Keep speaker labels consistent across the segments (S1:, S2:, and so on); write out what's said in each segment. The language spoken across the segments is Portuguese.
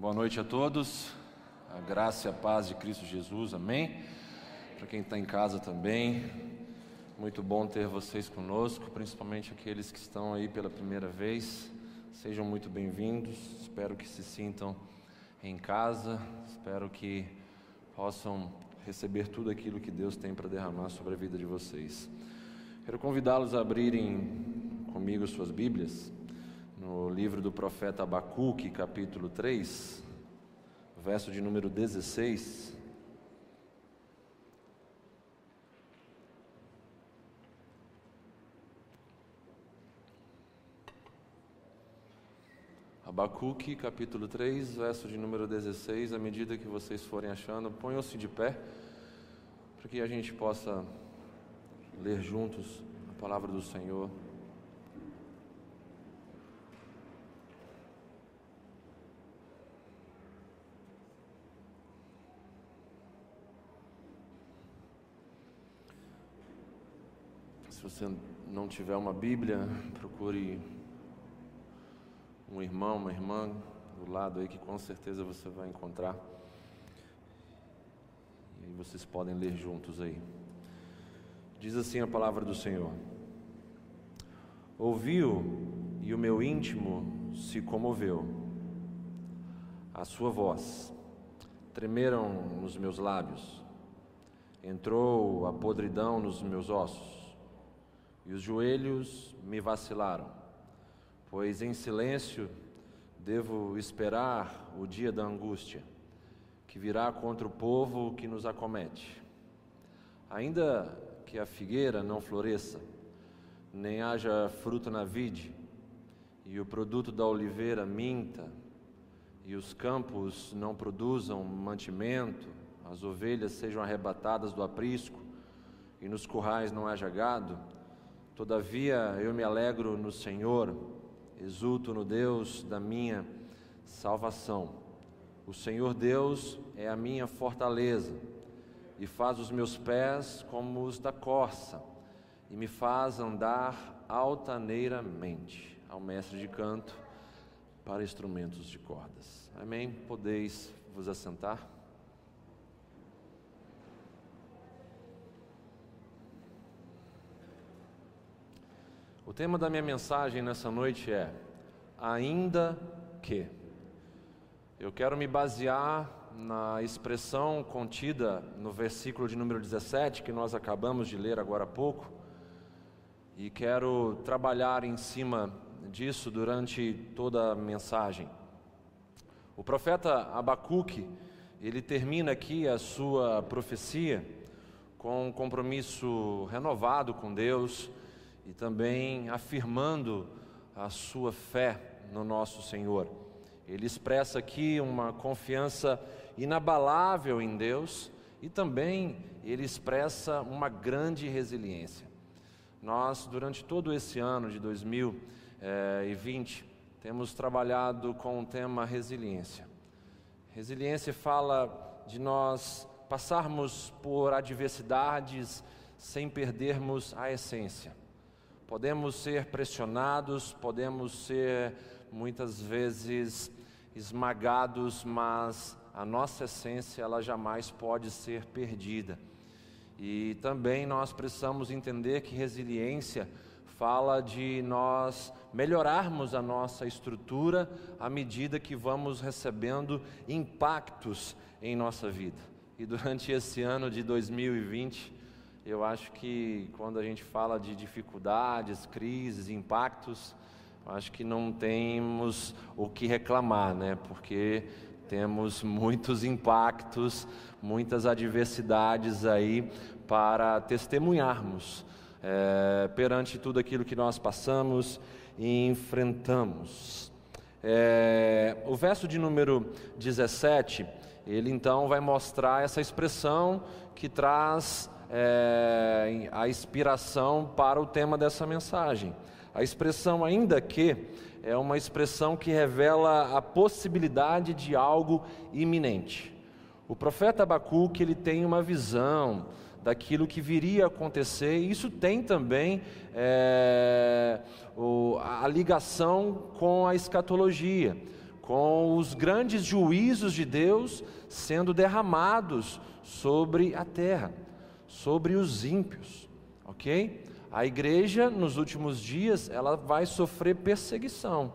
S1: Boa noite a todos. A graça e a paz de Cristo Jesus, amém. Para quem está em casa também, muito bom ter vocês conosco, principalmente aqueles que estão aí pela primeira vez. Sejam muito bem-vindos. Espero que se sintam em casa. Espero que possam receber tudo aquilo que Deus tem para derramar sobre a vida de vocês. Quero convidá-los a abrirem comigo suas Bíblias no livro do profeta Abacuque, capítulo 3, verso de número 16. Abacuque, capítulo 3, verso de número 16. À medida que vocês forem achando, ponham-se de pé, para que a gente possa ler juntos a palavra do Senhor. Se você não tiver uma Bíblia, procure um irmão, uma irmã do lado aí que com certeza você vai encontrar. E aí vocês podem ler juntos aí. Diz assim a palavra do Senhor: Ouviu e o meu íntimo se comoveu. A sua voz tremeram nos meus lábios. Entrou a podridão nos meus ossos e os joelhos me vacilaram, pois em silêncio devo esperar o dia da angústia, que virá contra o povo que nos acomete. Ainda que a figueira não floresça, nem haja fruto na vide, e o produto da oliveira minta, e os campos não produzam mantimento, as ovelhas sejam arrebatadas do aprisco, e nos currais não haja gado, Todavia eu me alegro no Senhor, exulto no Deus da minha salvação. O Senhor Deus é a minha fortaleza e faz os meus pés como os da corça e me faz andar altaneiramente. Ao mestre de canto para instrumentos de cordas. Amém? Podeis vos assentar? O tema da minha mensagem nessa noite é Ainda que. Eu quero me basear na expressão contida no versículo de número 17, que nós acabamos de ler agora há pouco, e quero trabalhar em cima disso durante toda a mensagem. O profeta Abacuque, ele termina aqui a sua profecia com um compromisso renovado com Deus, e também afirmando a sua fé no nosso Senhor. Ele expressa aqui uma confiança inabalável em Deus e também ele expressa uma grande resiliência. Nós, durante todo esse ano de 2020, temos trabalhado com o tema resiliência. Resiliência fala de nós passarmos por adversidades sem perdermos a essência. Podemos ser pressionados, podemos ser muitas vezes esmagados, mas a nossa essência ela jamais pode ser perdida. E também nós precisamos entender que resiliência fala de nós melhorarmos a nossa estrutura à medida que vamos recebendo impactos em nossa vida. E durante esse ano de 2020, eu acho que quando a gente fala de dificuldades, crises, impactos, acho que não temos o que reclamar, né? Porque temos muitos impactos, muitas adversidades aí para testemunharmos é, perante tudo aquilo que nós passamos e enfrentamos. É, o verso de número 17, ele então vai mostrar essa expressão que traz é, a inspiração para o tema dessa mensagem. A expressão ainda que é uma expressão que revela a possibilidade de algo iminente. O profeta Abacuque ele tem uma visão daquilo que viria a acontecer, isso tem também é, o, a ligação com a escatologia com os grandes juízos de Deus sendo derramados sobre a terra, sobre os ímpios, ok? A igreja nos últimos dias ela vai sofrer perseguição,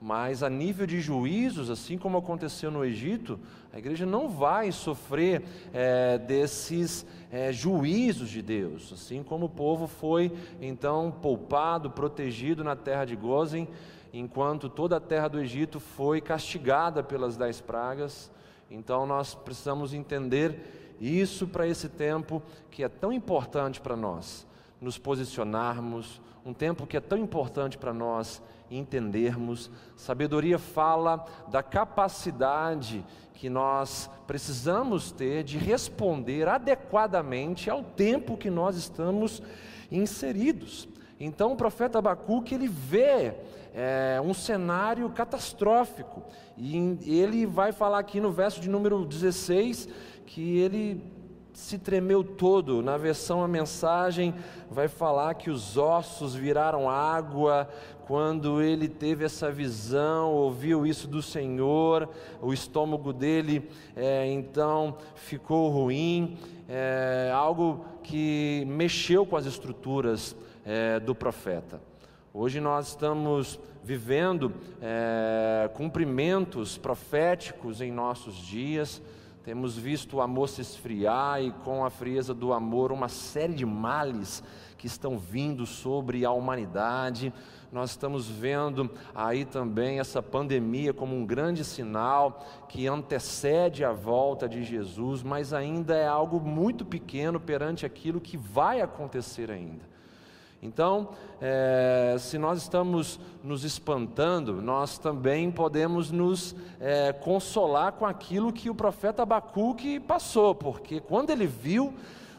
S1: mas a nível de juízos, assim como aconteceu no Egito, a igreja não vai sofrer é, desses é, juízos de Deus, assim como o povo foi então poupado, protegido na terra de Gozen, enquanto toda a terra do Egito foi castigada pelas dez pragas. Então nós precisamos entender isso para esse tempo que é tão importante para nós, nos posicionarmos, um tempo que é tão importante para nós entendermos. Sabedoria fala da capacidade que nós precisamos ter de responder adequadamente ao tempo que nós estamos inseridos. Então o profeta Abacuque ele vê é, um cenário catastrófico e ele vai falar aqui no verso de número 16 que ele se tremeu todo. Na versão a mensagem vai falar que os ossos viraram água quando ele teve essa visão, ouviu isso do Senhor, o estômago dele é, então ficou ruim, é, algo que mexeu com as estruturas é, do profeta. Hoje nós estamos vivendo é, cumprimentos proféticos em nossos dias. Temos visto o amor se esfriar e, com a frieza do amor, uma série de males que estão vindo sobre a humanidade. Nós estamos vendo aí também essa pandemia como um grande sinal que antecede a volta de Jesus, mas ainda é algo muito pequeno perante aquilo que vai acontecer ainda. Então, é, se nós estamos nos espantando, nós também podemos nos é, consolar com aquilo que o profeta Abacuque passou, porque quando ele viu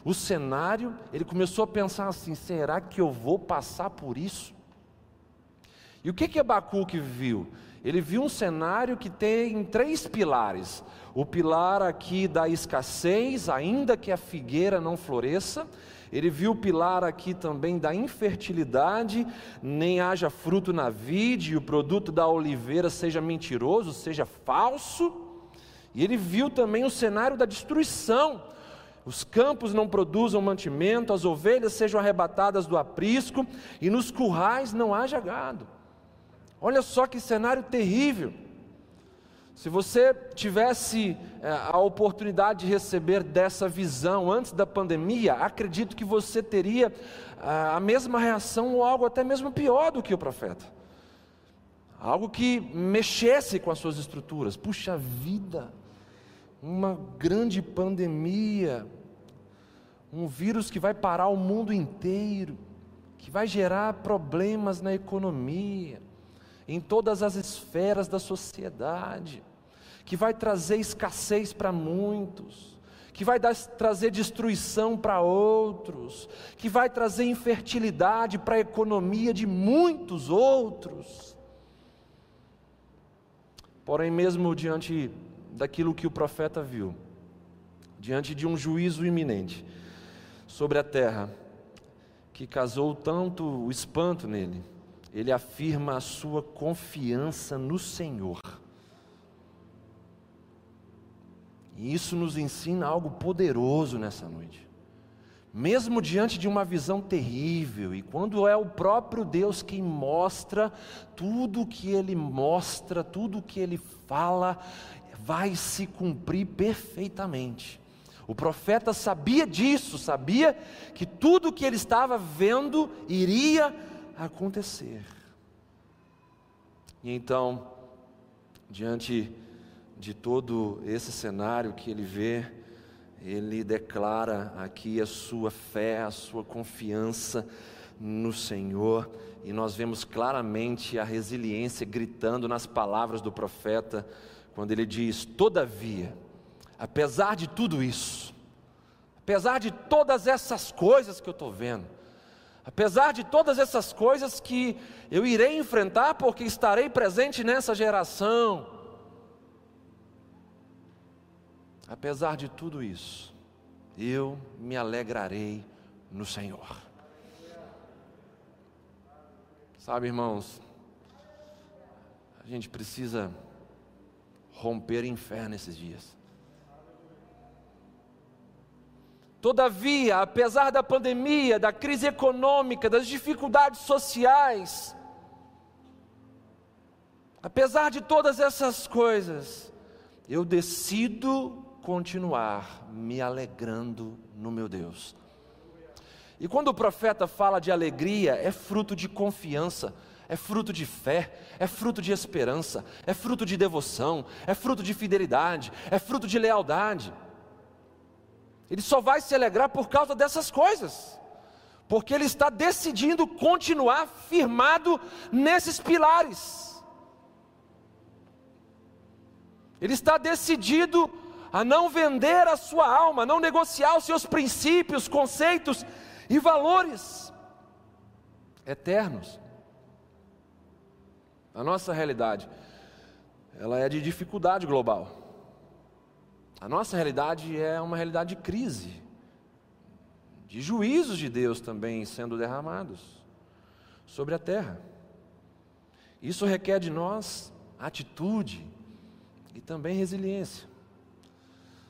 S1: o cenário, ele começou a pensar assim: será que eu vou passar por isso? E o que que Abacuque viu? Ele viu um cenário que tem três pilares. O pilar aqui da escassez, ainda que a figueira não floresça. Ele viu o pilar aqui também da infertilidade, nem haja fruto na vide, e o produto da oliveira seja mentiroso, seja falso. E ele viu também o cenário da destruição. Os campos não produzam mantimento, as ovelhas sejam arrebatadas do aprisco, e nos currais não haja gado. Olha só que cenário terrível. Se você tivesse é, a oportunidade de receber dessa visão antes da pandemia, acredito que você teria a mesma reação ou algo até mesmo pior do que o profeta. Algo que mexesse com as suas estruturas. Puxa vida, uma grande pandemia, um vírus que vai parar o mundo inteiro, que vai gerar problemas na economia em todas as esferas da sociedade, que vai trazer escassez para muitos, que vai dar, trazer destruição para outros, que vai trazer infertilidade para a economia de muitos outros. Porém, mesmo diante daquilo que o profeta viu, diante de um juízo iminente sobre a terra, que causou tanto o espanto nele, ele afirma a sua confiança no Senhor. E isso nos ensina algo poderoso nessa noite. Mesmo diante de uma visão terrível, e quando é o próprio Deus quem mostra, tudo que Ele mostra, tudo que Ele fala, vai se cumprir perfeitamente. O profeta sabia disso, sabia que tudo que ele estava vendo iria acontecer. E então, diante de todo esse cenário que ele vê, ele declara aqui a sua fé, a sua confiança no Senhor, e nós vemos claramente a resiliência gritando nas palavras do profeta, quando ele diz: Todavia, apesar de tudo isso, apesar de todas essas coisas que eu estou vendo, Apesar de todas essas coisas que eu irei enfrentar, porque estarei presente nessa geração. Apesar de tudo isso, eu me alegrarei no Senhor. Sabe, irmãos, a gente precisa romper em fé nesses dias. Todavia, apesar da pandemia, da crise econômica, das dificuldades sociais, apesar de todas essas coisas, eu decido continuar me alegrando no meu Deus. E quando o profeta fala de alegria, é fruto de confiança, é fruto de fé, é fruto de esperança, é fruto de devoção, é fruto de fidelidade, é fruto de lealdade. Ele só vai se alegrar por causa dessas coisas, porque ele está decidindo continuar firmado nesses pilares. Ele está decidido a não vender a sua alma, a não negociar os seus princípios, conceitos e valores eternos. A nossa realidade, ela é de dificuldade global. A nossa realidade é uma realidade de crise, de juízos de Deus também sendo derramados sobre a terra. Isso requer de nós atitude e também resiliência.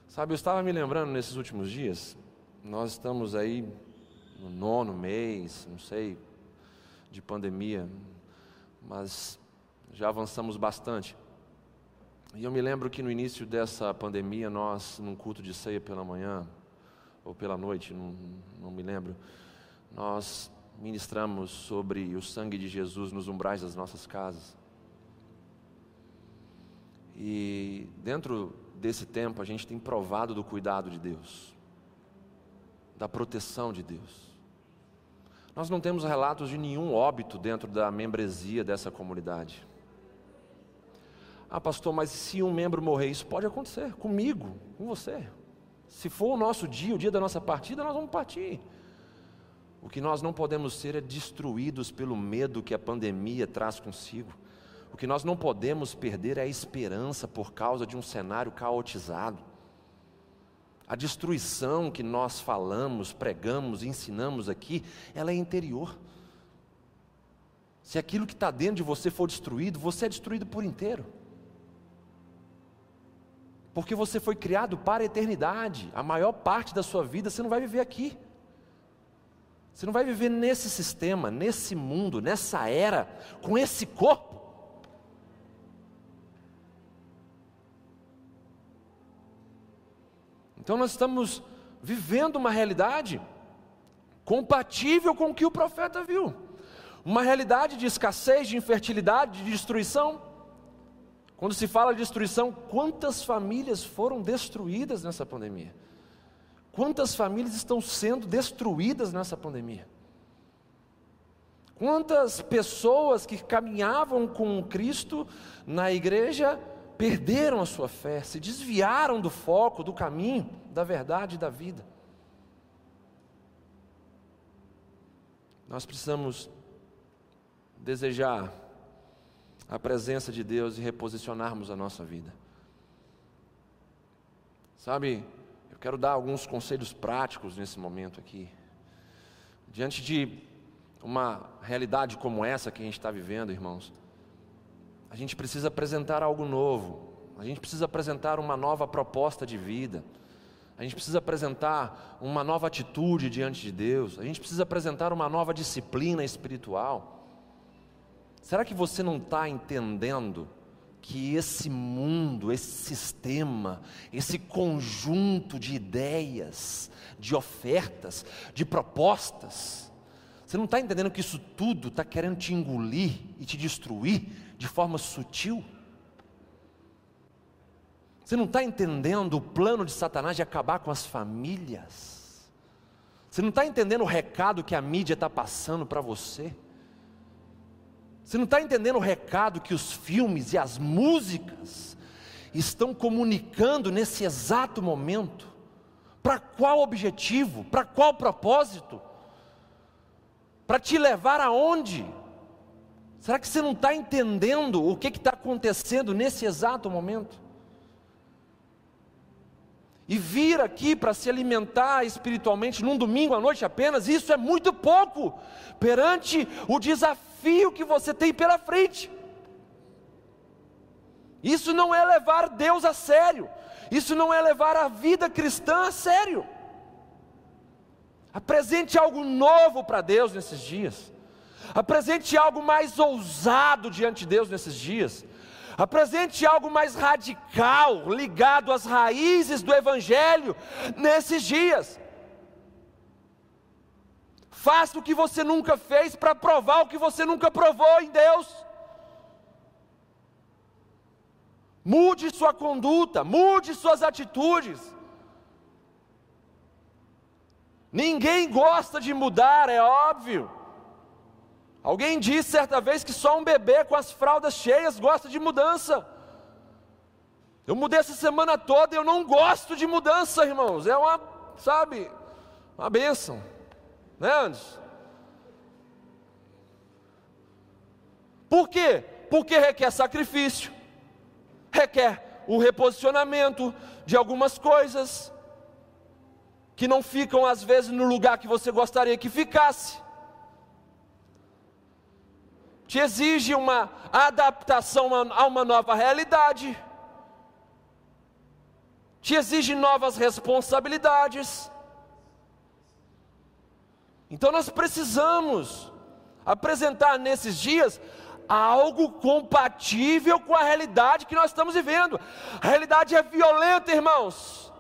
S1: Sabe, eu estava me lembrando nesses últimos dias, nós estamos aí no nono mês, não sei, de pandemia, mas já avançamos bastante. E eu me lembro que no início dessa pandemia, nós, num culto de ceia pela manhã, ou pela noite, não, não me lembro, nós ministramos sobre o sangue de Jesus nos umbrais das nossas casas. E dentro desse tempo, a gente tem provado do cuidado de Deus, da proteção de Deus. Nós não temos relatos de nenhum óbito dentro da membresia dessa comunidade. Ah, pastor, mas se um membro morrer, isso pode acontecer comigo, com você. Se for o nosso dia, o dia da nossa partida, nós vamos partir. O que nós não podemos ser é destruídos pelo medo que a pandemia traz consigo. O que nós não podemos perder é a esperança por causa de um cenário caotizado. A destruição que nós falamos, pregamos, ensinamos aqui, ela é interior. Se aquilo que está dentro de você for destruído, você é destruído por inteiro porque você foi criado para a eternidade. A maior parte da sua vida você não vai viver aqui. Você não vai viver nesse sistema, nesse mundo, nessa era, com esse corpo. Então nós estamos vivendo uma realidade compatível com o que o profeta viu. Uma realidade de escassez, de infertilidade, de destruição. Quando se fala de destruição, quantas famílias foram destruídas nessa pandemia? Quantas famílias estão sendo destruídas nessa pandemia? Quantas pessoas que caminhavam com Cristo na igreja perderam a sua fé, se desviaram do foco, do caminho, da verdade e da vida? Nós precisamos desejar a presença de Deus e reposicionarmos a nossa vida. Sabe, eu quero dar alguns conselhos práticos nesse momento aqui. Diante de uma realidade como essa que a gente está vivendo, irmãos, a gente precisa apresentar algo novo, a gente precisa apresentar uma nova proposta de vida, a gente precisa apresentar uma nova atitude diante de Deus, a gente precisa apresentar uma nova disciplina espiritual. Será que você não está entendendo que esse mundo, esse sistema, esse conjunto de ideias, de ofertas, de propostas, você não está entendendo que isso tudo está querendo te engolir e te destruir de forma sutil? Você não está entendendo o plano de Satanás de acabar com as famílias? Você não está entendendo o recado que a mídia está passando para você? Você não está entendendo o recado que os filmes e as músicas estão comunicando nesse exato momento? Para qual objetivo? Para qual propósito? Para te levar aonde? Será que você não está entendendo o que está acontecendo nesse exato momento? E vir aqui para se alimentar espiritualmente num domingo à noite apenas, isso é muito pouco perante o desafio que você tem pela frente. Isso não é levar Deus a sério. Isso não é levar a vida cristã a sério. Apresente algo novo para Deus nesses dias. Apresente algo mais ousado diante de Deus nesses dias. Apresente algo mais radical, ligado às raízes do Evangelho nesses dias. Faça o que você nunca fez para provar o que você nunca provou em Deus. Mude sua conduta, mude suas atitudes. Ninguém gosta de mudar, é óbvio. Alguém disse certa vez que só um bebê com as fraldas cheias gosta de mudança. Eu mudei essa semana toda e eu não gosto de mudança, irmãos. É uma, sabe, uma bênção. Né, Anderson? Por quê? Porque requer sacrifício, requer o reposicionamento de algumas coisas que não ficam às vezes no lugar que você gostaria que ficasse te exige uma adaptação a uma nova realidade, te exige novas responsabilidades. Então nós precisamos apresentar nesses dias algo compatível com a realidade que nós estamos vivendo. A realidade é violenta, irmãos.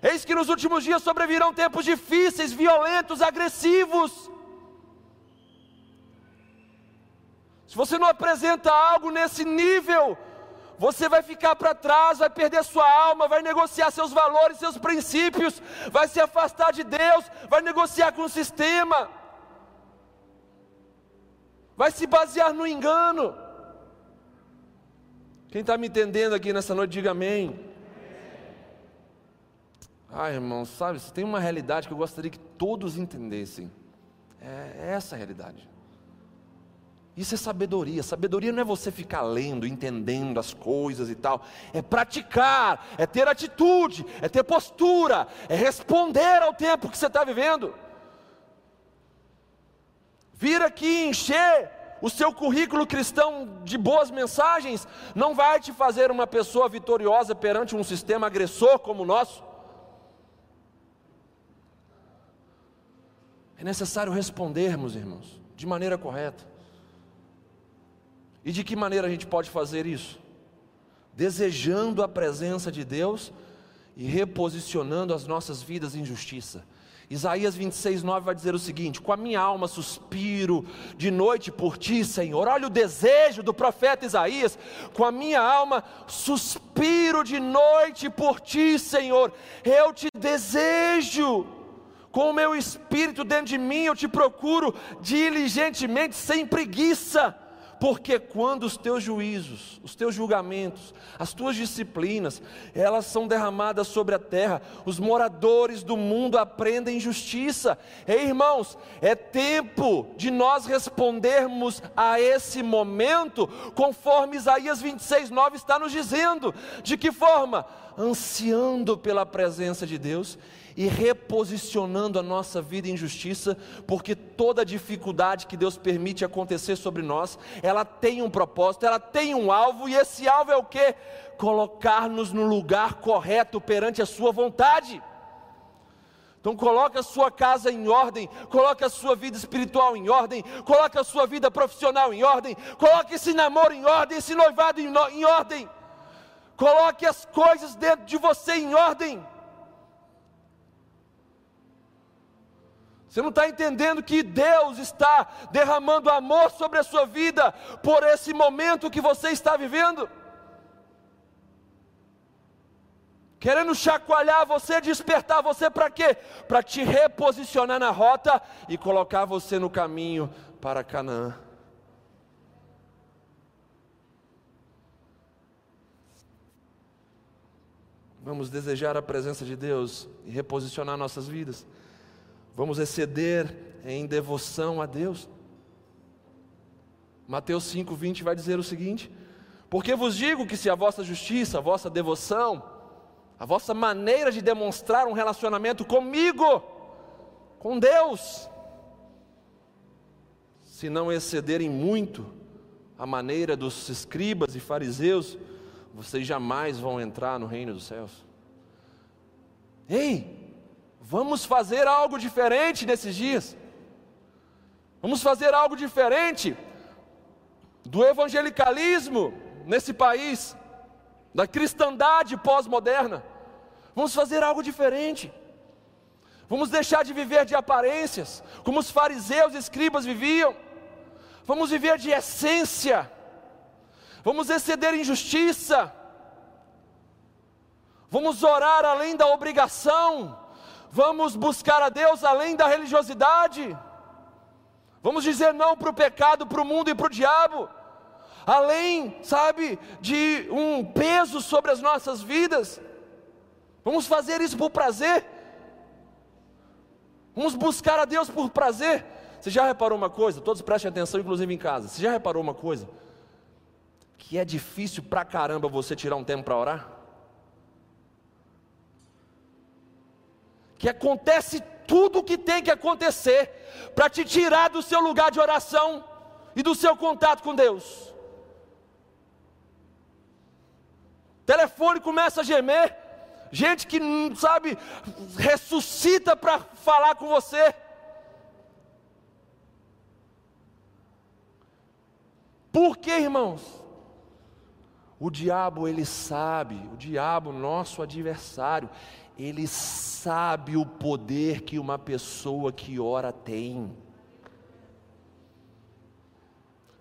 S1: Eis que nos últimos dias sobrevirão tempos difíceis, violentos, agressivos. Se você não apresenta algo nesse nível, você vai ficar para trás, vai perder sua alma, vai negociar seus valores, seus princípios, vai se afastar de Deus, vai negociar com o sistema, vai se basear no engano. Quem está me entendendo aqui nessa noite, diga amém. Ah, irmão, sabe, tem uma realidade que eu gostaria que todos entendessem. É essa a realidade. Isso é sabedoria. Sabedoria não é você ficar lendo, entendendo as coisas e tal. É praticar, é ter atitude, é ter postura, é responder ao tempo que você está vivendo. Vir aqui encher o seu currículo cristão de boas mensagens não vai te fazer uma pessoa vitoriosa perante um sistema agressor como o nosso. É necessário respondermos, irmãos, de maneira correta. E de que maneira a gente pode fazer isso? Desejando a presença de Deus e reposicionando as nossas vidas em justiça. Isaías 26, 9 vai dizer o seguinte: Com a minha alma suspiro de noite por ti, Senhor. Olha o desejo do profeta Isaías. Com a minha alma suspiro de noite por ti, Senhor. Eu te desejo. Com o meu espírito dentro de mim, eu te procuro diligentemente, sem preguiça porque quando os teus juízos, os teus julgamentos, as tuas disciplinas, elas são derramadas sobre a terra, os moradores do mundo aprendem justiça. Ei, irmãos, é tempo de nós respondermos a esse momento, conforme Isaías 26, 9 está nos dizendo. De que forma? Ansiando pela presença de Deus e reposicionando a nossa vida em justiça, porque toda dificuldade que Deus permite acontecer sobre nós, ela tem um propósito, ela tem um alvo, e esse alvo é o que? Colocar-nos no lugar correto perante a Sua vontade. Então coloque a sua casa em ordem, coloque a sua vida espiritual em ordem, coloque a sua vida profissional em ordem, coloque esse namoro em ordem, esse noivado em, em ordem. Coloque as coisas dentro de você em ordem. Você não está entendendo que Deus está derramando amor sobre a sua vida por esse momento que você está vivendo? Querendo chacoalhar você, despertar você para quê? Para te reposicionar na rota e colocar você no caminho para Canaã. Vamos desejar a presença de Deus e reposicionar nossas vidas. Vamos exceder em devoção a Deus. Mateus 5:20 vai dizer o seguinte: Porque vos digo que se a vossa justiça, a vossa devoção, a vossa maneira de demonstrar um relacionamento comigo, com Deus, se não excederem muito a maneira dos escribas e fariseus, vocês jamais vão entrar no reino dos céus. Ei, vamos fazer algo diferente nesses dias. Vamos fazer algo diferente do evangelicalismo nesse país, da cristandade pós-moderna. Vamos fazer algo diferente. Vamos deixar de viver de aparências, como os fariseus e escribas viviam. Vamos viver de essência. Vamos exceder injustiça. Vamos orar além da obrigação. Vamos buscar a Deus além da religiosidade. Vamos dizer não para o pecado, para o mundo e para o diabo. Além, sabe, de um peso sobre as nossas vidas. Vamos fazer isso por prazer. Vamos buscar a Deus por prazer. Você já reparou uma coisa? Todos prestem atenção, inclusive em casa. Você já reparou uma coisa? Que é difícil pra caramba você tirar um tempo para orar? Que acontece tudo o que tem que acontecer para te tirar do seu lugar de oração e do seu contato com Deus. O telefone começa a gemer, gente que, sabe, ressuscita para falar com você. Por que, irmãos? O diabo, ele sabe, o diabo, nosso adversário, ele sabe o poder que uma pessoa que ora tem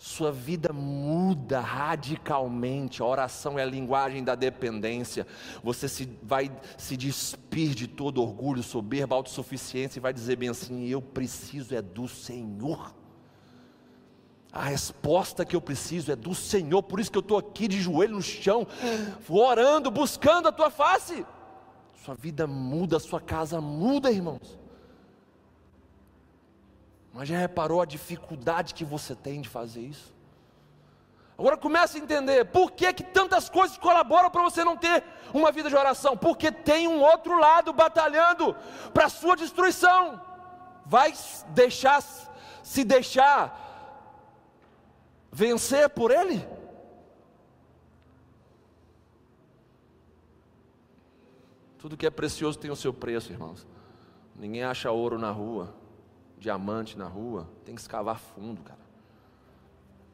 S1: sua vida muda radicalmente. A oração é a linguagem da dependência. Você se, vai se despir de todo orgulho, soberba, autossuficiência e vai dizer bem assim: Eu preciso é do Senhor. A resposta que eu preciso é do Senhor, por isso que eu estou aqui de joelho no chão, orando, buscando a tua face. Sua vida muda, sua casa muda, irmãos. Mas já reparou a dificuldade que você tem de fazer isso? Agora comece a entender por que, que tantas coisas colaboram para você não ter uma vida de oração. Porque tem um outro lado batalhando para a sua destruição. Vai deixar se deixar vencer por ele? Tudo que é precioso tem o seu preço, irmãos. Ninguém acha ouro na rua diamante na rua, tem que escavar fundo, cara.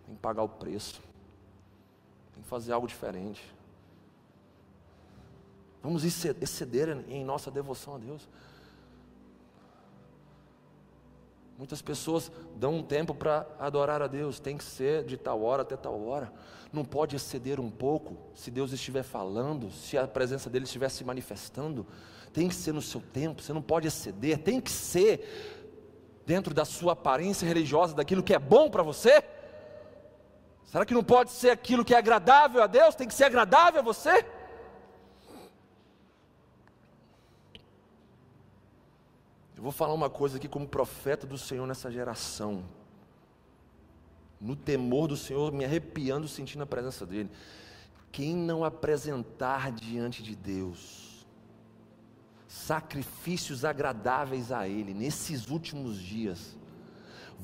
S1: Tem que pagar o preço. Tem que fazer algo diferente. Vamos exceder em nossa devoção a Deus. Muitas pessoas dão um tempo para adorar a Deus, tem que ser de tal hora até tal hora. Não pode exceder um pouco, se Deus estiver falando, se a presença dele estiver se manifestando. Tem que ser no seu tempo, você não pode exceder, tem que ser dentro da sua aparência religiosa, daquilo que é bom para você? Será que não pode ser aquilo que é agradável a Deus? Tem que ser agradável a você? Eu vou falar uma coisa aqui como profeta do Senhor nessa geração. No temor do Senhor, me arrepiando, sentindo a presença dEle. Quem não apresentar diante de Deus sacrifícios agradáveis a Ele nesses últimos dias,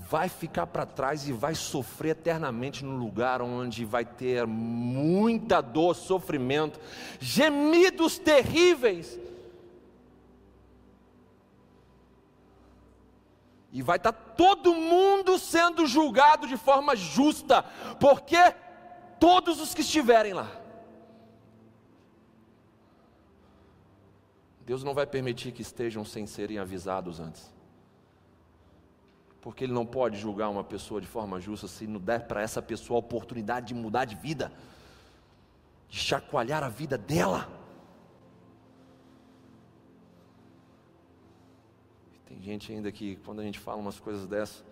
S1: vai ficar para trás e vai sofrer eternamente no lugar onde vai ter muita dor, sofrimento, gemidos terríveis. E vai estar tá todo mundo sendo julgado de forma justa, porque todos os que estiverem lá Deus não vai permitir que estejam sem serem avisados antes. Porque Ele não pode julgar uma pessoa de forma justa se não der para essa pessoa a oportunidade de mudar de vida, de chacoalhar a vida dela. Tem gente ainda que, quando a gente fala umas coisas dessas,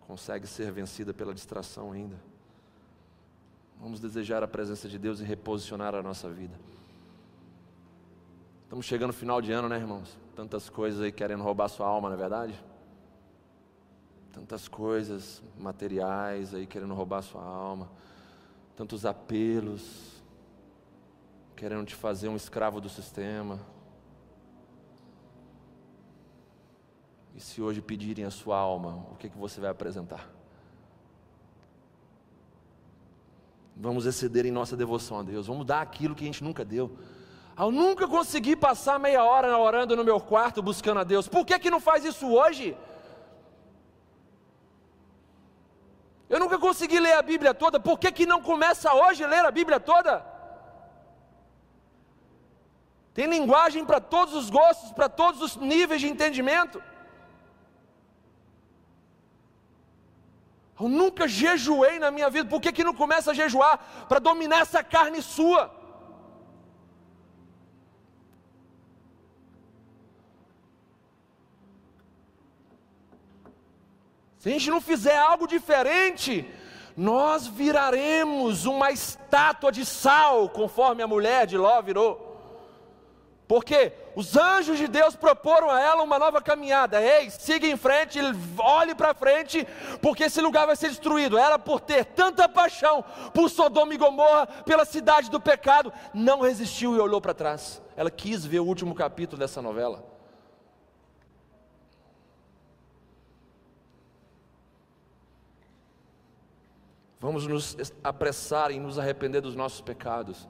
S1: consegue ser vencida pela distração ainda. Vamos desejar a presença de Deus e reposicionar a nossa vida. Estamos chegando no final de ano, né, irmãos? Tantas coisas aí querendo roubar sua alma, não é verdade? Tantas coisas materiais aí querendo roubar sua alma. Tantos apelos querendo te fazer um escravo do sistema. E se hoje pedirem a sua alma, o que, que você vai apresentar? Vamos exceder em nossa devoção a Deus, vamos dar aquilo que a gente nunca deu. Eu nunca consegui passar meia hora orando no meu quarto buscando a Deus. Por que, que não faz isso hoje? Eu nunca consegui ler a Bíblia toda. Por que, que não começa hoje a ler a Bíblia toda? Tem linguagem para todos os gostos, para todos os níveis de entendimento. Eu nunca jejuei na minha vida. Por que, que não começa a jejuar? Para dominar essa carne sua. Se a gente não fizer algo diferente, nós viraremos uma estátua de sal, conforme a mulher de Ló virou. Porque os anjos de Deus proporam a ela uma nova caminhada. Ei, siga em frente, olhe para frente, porque esse lugar vai ser destruído. Ela, por ter tanta paixão por Sodoma e Gomorra, pela cidade do pecado, não resistiu e olhou para trás. Ela quis ver o último capítulo dessa novela. Vamos nos apressar em nos arrepender dos nossos pecados.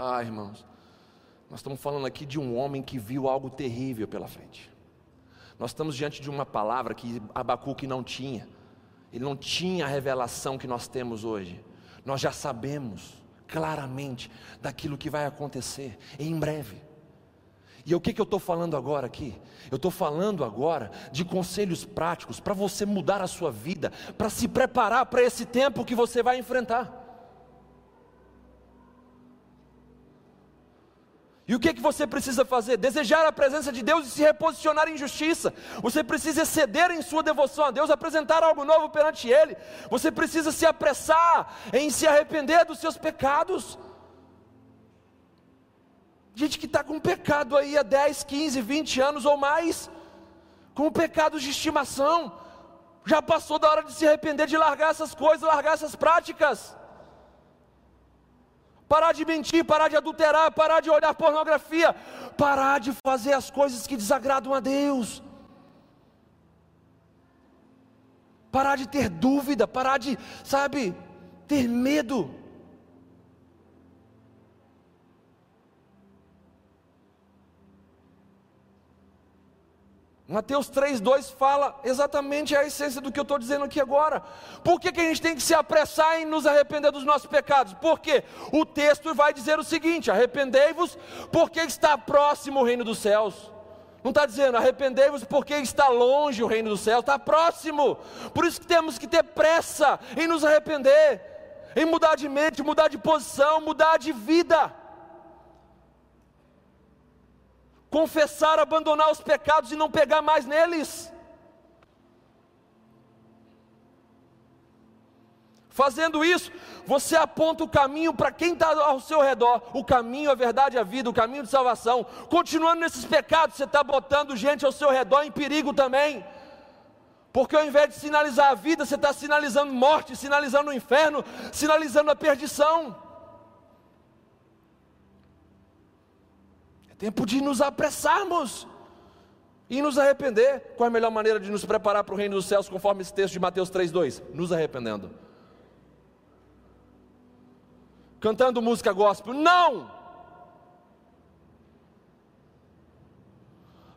S1: Ah, irmãos, nós estamos falando aqui de um homem que viu algo terrível pela frente. Nós estamos diante de uma palavra que Abacuque não tinha. Ele não tinha a revelação que nós temos hoje. Nós já sabemos claramente daquilo que vai acontecer em breve. E o que, que eu estou falando agora aqui? Eu estou falando agora de conselhos práticos para você mudar a sua vida, para se preparar para esse tempo que você vai enfrentar. E o que, que você precisa fazer? Desejar a presença de Deus e se reposicionar em justiça. Você precisa exceder em sua devoção a Deus, apresentar algo novo perante Ele. Você precisa se apressar em se arrepender dos seus pecados. Gente que está com pecado aí há 10, 15, 20 anos ou mais, com pecados de estimação, já passou da hora de se arrepender, de largar essas coisas, largar essas práticas. Parar de mentir, parar de adulterar, parar de olhar pornografia, parar de fazer as coisas que desagradam a Deus. Parar de ter dúvida, parar de, sabe, ter medo. Mateus 3,2 fala exatamente a essência do que eu estou dizendo aqui agora. Por que, que a gente tem que se apressar em nos arrepender dos nossos pecados? Porque o texto vai dizer o seguinte: arrependei-vos, porque está próximo o reino dos céus. Não está dizendo arrependei-vos porque está longe o reino dos céus, está próximo. Por isso que temos que ter pressa em nos arrepender, em mudar de mente, mudar de posição, mudar de vida confessar, abandonar os pecados e não pegar mais neles. Fazendo isso, você aponta o caminho para quem está ao seu redor, o caminho, a verdade, a vida, o caminho de salvação. Continuando nesses pecados, você está botando gente ao seu redor em perigo também. Porque ao invés de sinalizar a vida, você está sinalizando morte, sinalizando o inferno, sinalizando a perdição. Tempo de nos apressarmos e nos arrepender. Qual é a melhor maneira de nos preparar para o reino dos céus, conforme esse texto de Mateus 3,2? Nos arrependendo. Cantando música gospel? Não!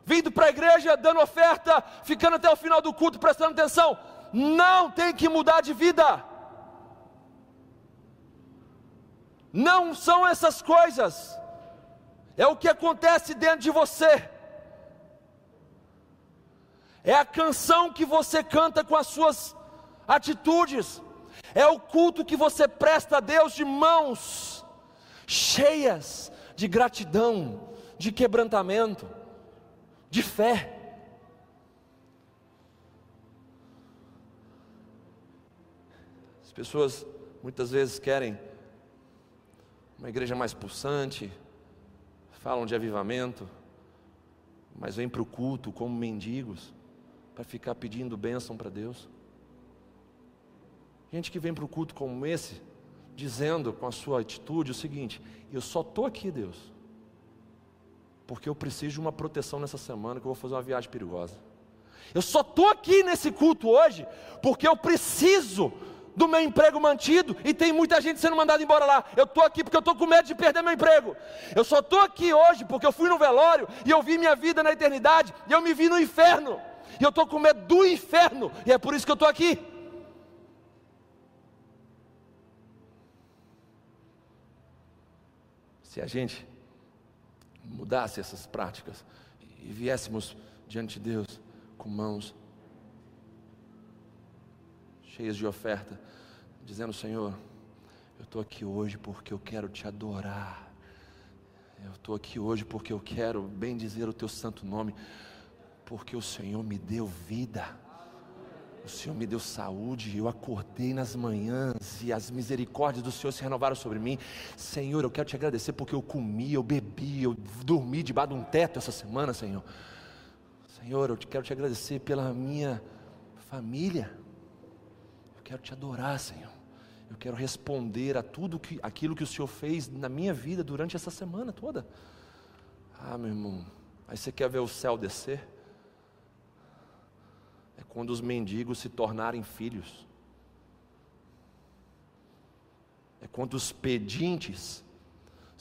S1: Vindo para a igreja, dando oferta, ficando até o final do culto, prestando atenção? Não tem que mudar de vida. Não são essas coisas é o que acontece dentro de você, é a canção que você canta com as suas atitudes, é o culto que você presta a Deus de mãos cheias de gratidão, de quebrantamento, de fé. As pessoas muitas vezes querem uma igreja mais pulsante, falam de avivamento, mas vêm para o culto como mendigos, para ficar pedindo bênção para Deus. Gente que vem para o culto como esse, dizendo com a sua atitude o seguinte: Eu só estou aqui, Deus, porque eu preciso de uma proteção nessa semana, que eu vou fazer uma viagem perigosa. Eu só estou aqui nesse culto hoje porque eu preciso do meu emprego mantido e tem muita gente sendo mandada embora lá. Eu estou aqui porque eu estou com medo de perder meu emprego. Eu só estou aqui hoje porque eu fui no velório e eu vi minha vida na eternidade e eu me vi no inferno. E eu estou com medo do inferno e é por isso que eu estou aqui. Se a gente mudasse essas práticas e viéssemos diante de Deus com mãos cheias de oferta, dizendo: Senhor, eu estou aqui hoje porque eu quero te adorar. Eu estou aqui hoje porque eu quero bem dizer o teu santo nome, porque o Senhor me deu vida. O Senhor me deu saúde, eu acordei nas manhãs e as misericórdias do Senhor se renovaram sobre mim. Senhor, eu quero te agradecer porque eu comi, eu bebi, eu dormi debaixo de um teto essa semana, Senhor. Senhor, eu quero te agradecer pela minha família. Eu quero te adorar, Senhor. Eu quero responder a tudo que, aquilo que o Senhor fez na minha vida durante essa semana toda. Ah, meu irmão, aí você quer ver o céu descer? É quando os mendigos se tornarem filhos. É quando os pedintes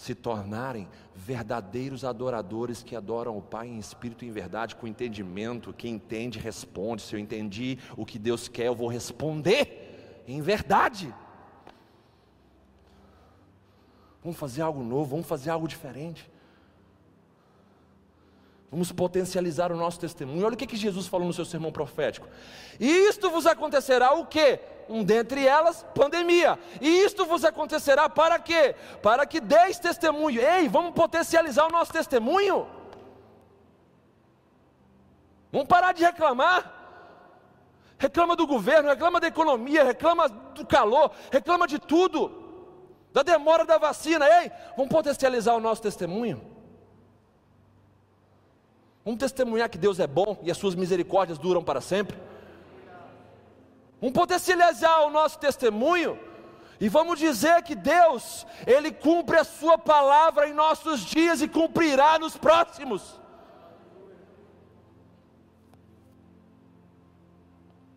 S1: se tornarem verdadeiros adoradores que adoram o Pai em espírito e em verdade, com entendimento. Quem entende, responde. Se eu entendi o que Deus quer, eu vou responder em verdade. Vamos fazer algo novo, vamos fazer algo diferente. Vamos potencializar o nosso testemunho. Olha o que, que Jesus falou no seu sermão profético. Isto vos acontecerá o quê? Um dentre elas, pandemia. E isto vos acontecerá para quê? Para que deis testemunho. Ei, vamos potencializar o nosso testemunho. Vamos parar de reclamar. Reclama do governo, reclama da economia, reclama do calor, reclama de tudo. Da demora da vacina. Ei, vamos potencializar o nosso testemunho. Vamos testemunhar que Deus é bom e as suas misericórdias duram para sempre. Vamos potencializar o nosso testemunho e vamos dizer que Deus, Ele cumpre a Sua palavra em nossos dias e cumprirá nos próximos.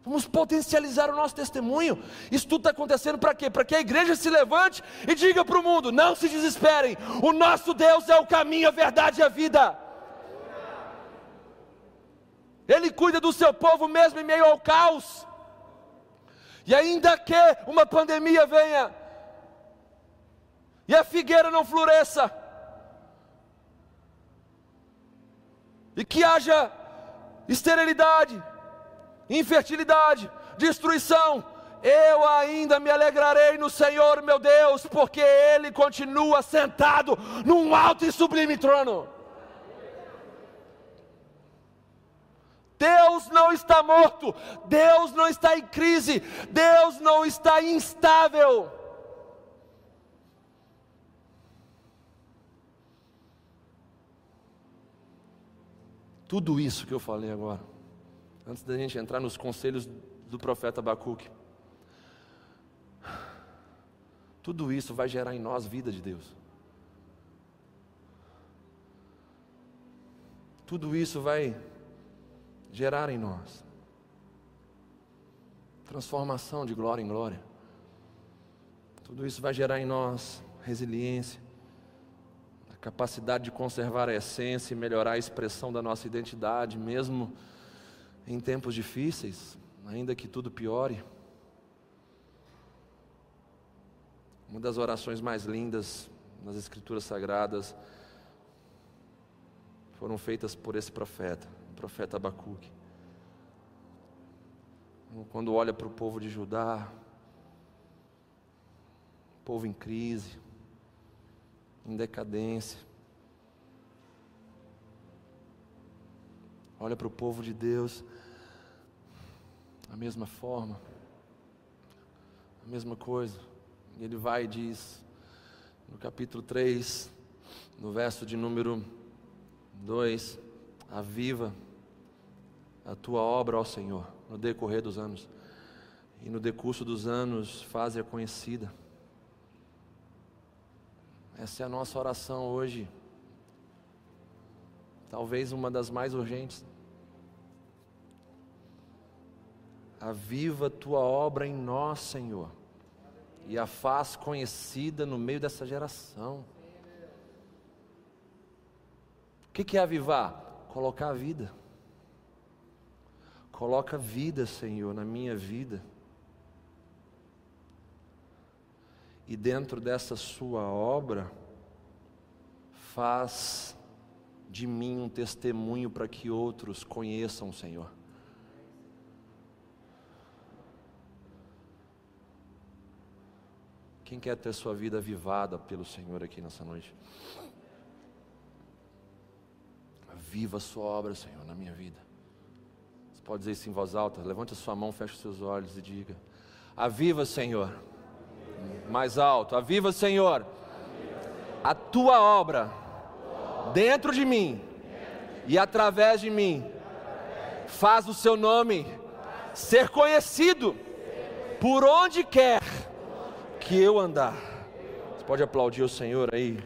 S1: Vamos potencializar o nosso testemunho. Isso tudo está acontecendo para quê? Para que a igreja se levante e diga para o mundo: não se desesperem, o nosso Deus é o caminho, a verdade e a vida. Ele cuida do seu povo mesmo em meio ao caos. E ainda que uma pandemia venha, e a figueira não floresça, e que haja esterilidade, infertilidade, destruição, eu ainda me alegrarei no Senhor meu Deus, porque Ele continua sentado num alto e sublime trono. Deus não está morto, Deus não está em crise, Deus não está instável. Tudo isso que eu falei agora, antes da gente entrar nos conselhos do profeta Abacuque, tudo isso vai gerar em nós vida de Deus. Tudo isso vai gerar em nós transformação de glória em glória. Tudo isso vai gerar em nós resiliência, a capacidade de conservar a essência e melhorar a expressão da nossa identidade, mesmo em tempos difíceis, ainda que tudo piore. Uma das orações mais lindas nas Escrituras Sagradas foram feitas por esse profeta profeta Abacuque. Quando olha para o povo de Judá, povo em crise, em decadência, olha para o povo de Deus, a mesma forma, a mesma coisa. E ele vai e diz, no capítulo 3, no verso de número 2, aviva a tua obra, ó Senhor, no decorrer dos anos. E no decurso dos anos, faze-a conhecida. Essa é a nossa oração hoje. Talvez uma das mais urgentes. Aviva a tua obra em nós, Senhor, e a faz conhecida no meio dessa geração. O que é avivar? Colocar a vida. Coloca vida, Senhor, na minha vida. E dentro dessa Sua obra, faz de mim um testemunho para que outros conheçam o Senhor. Quem quer ter sua vida avivada pelo Senhor aqui nessa noite? Viva a sua obra, Senhor, na minha vida. Pode dizer isso em voz alta? Levante a sua mão, feche os seus olhos e diga: Aviva, Senhor. Mais alto: Aviva, Senhor, a tua obra dentro de mim e através de mim. Faz o seu nome ser conhecido por onde quer que eu andar. Você pode aplaudir o Senhor aí?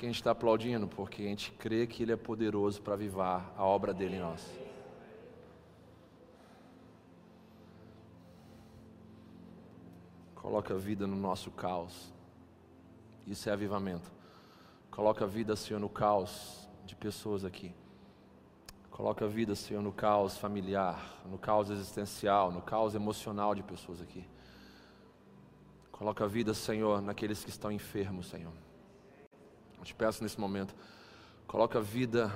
S1: Que a gente está aplaudindo? Porque a gente crê que Ele é poderoso para avivar a obra dele em nós. Coloca a vida no nosso caos. Isso é avivamento. Coloca a vida, Senhor, no caos de pessoas aqui. Coloca a vida, Senhor, no caos familiar, no caos existencial, no caos emocional de pessoas aqui. Coloca a vida, Senhor, naqueles que estão enfermos, Senhor. Eu te peço nesse momento, coloca a vida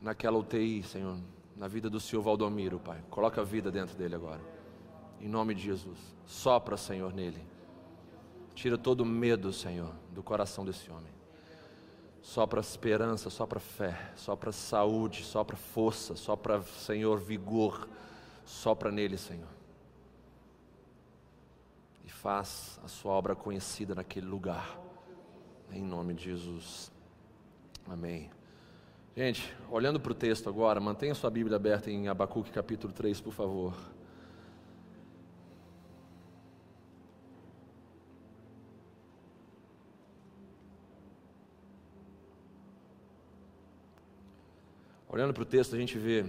S1: naquela UTI, Senhor, na vida do Senhor Valdomiro, Pai. Coloca a vida dentro dele agora. Em nome de Jesus. Sopra, Senhor, nele. Tira todo o medo, Senhor, do coração desse homem. Sopra esperança, sopra fé, sopra saúde, sopra força, sopra, Senhor, vigor. Sopra nele, Senhor. E faz a sua obra conhecida naquele lugar em nome de Jesus. Amém. Gente, olhando para o texto agora, mantenha sua Bíblia aberta em Abacuque capítulo 3, por favor. Olhando para o texto, a gente vê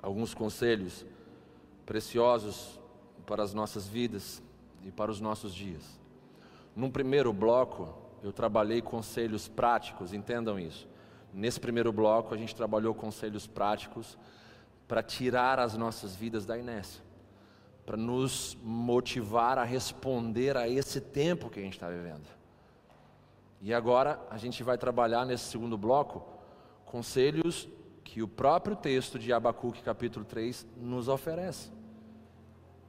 S1: alguns conselhos preciosos para as nossas vidas e para os nossos dias. Num primeiro bloco, eu trabalhei conselhos práticos, entendam isso. Nesse primeiro bloco, a gente trabalhou conselhos práticos para tirar as nossas vidas da inércia, para nos motivar a responder a esse tempo que a gente está vivendo. E agora a gente vai trabalhar nesse segundo bloco conselhos que o próprio texto de Abacuque, capítulo 3, nos oferece.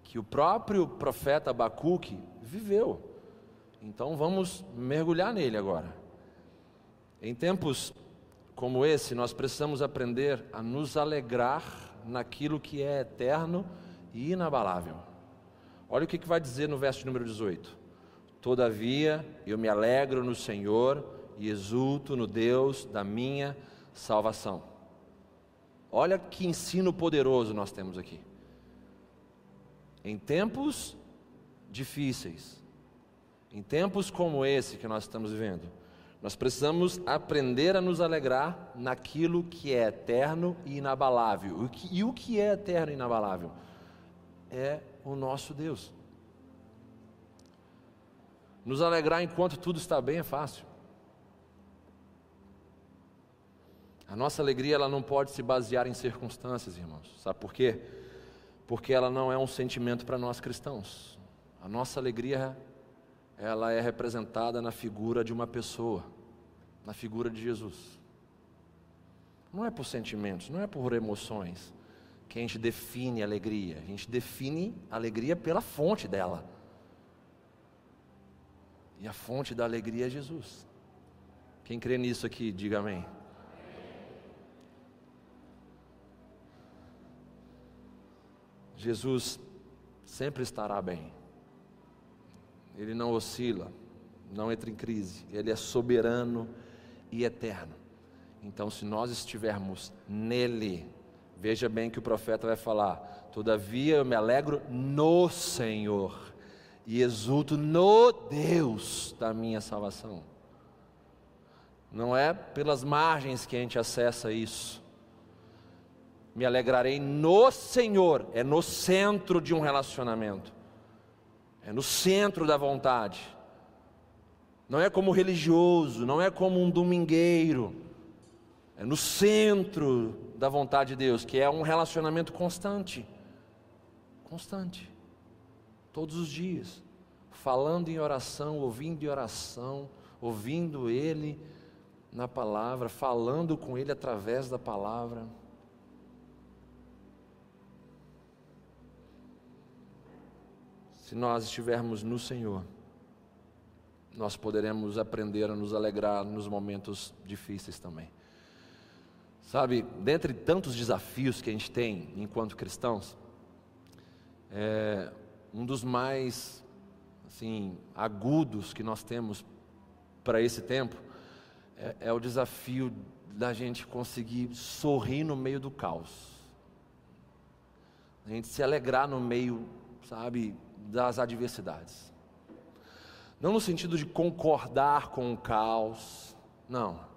S1: Que o próprio profeta Abacuque viveu. Então vamos mergulhar nele agora. Em tempos como esse, nós precisamos aprender a nos alegrar naquilo que é eterno e inabalável. Olha o que, vai dizer no verso número 18: Todavia eu me alegro no Senhor e exulto no Deus da minha salvação. Olha que ensino poderoso nós temos aqui. Em tempos difíceis, em tempos como esse que nós estamos vivendo, nós precisamos aprender a nos alegrar naquilo que é eterno e inabalável. E o que é eterno e inabalável? É o nosso Deus. Nos alegrar enquanto tudo está bem é fácil. A nossa alegria ela não pode se basear em circunstâncias, irmãos. Sabe por quê? Porque ela não é um sentimento para nós cristãos. A nossa alegria ela é representada na figura de uma pessoa, na figura de Jesus. Não é por sentimentos, não é por emoções que a gente define alegria, a gente define a alegria pela fonte dela. E a fonte da alegria é Jesus. Quem crê nisso aqui, diga amém. Jesus sempre estará bem. Ele não oscila, não entra em crise, ele é soberano e eterno. Então, se nós estivermos nele, veja bem que o profeta vai falar: Todavia eu me alegro no Senhor e exulto no Deus da minha salvação. Não é pelas margens que a gente acessa isso. Me alegrarei no Senhor, é no centro de um relacionamento, é no centro da vontade. Não é como religioso, não é como um domingueiro, é no centro da vontade de Deus, que é um relacionamento constante. Constante. Todos os dias. Falando em oração, ouvindo em oração, ouvindo Ele na palavra, falando com Ele através da palavra. Se nós estivermos no Senhor, nós poderemos aprender a nos alegrar nos momentos difíceis também. Sabe, dentre tantos desafios que a gente tem enquanto cristãos, é, um dos mais assim agudos que nós temos para esse tempo é, é o desafio da gente conseguir sorrir no meio do caos, a gente se alegrar no meio, sabe, das adversidades. Não no sentido de concordar com o caos, não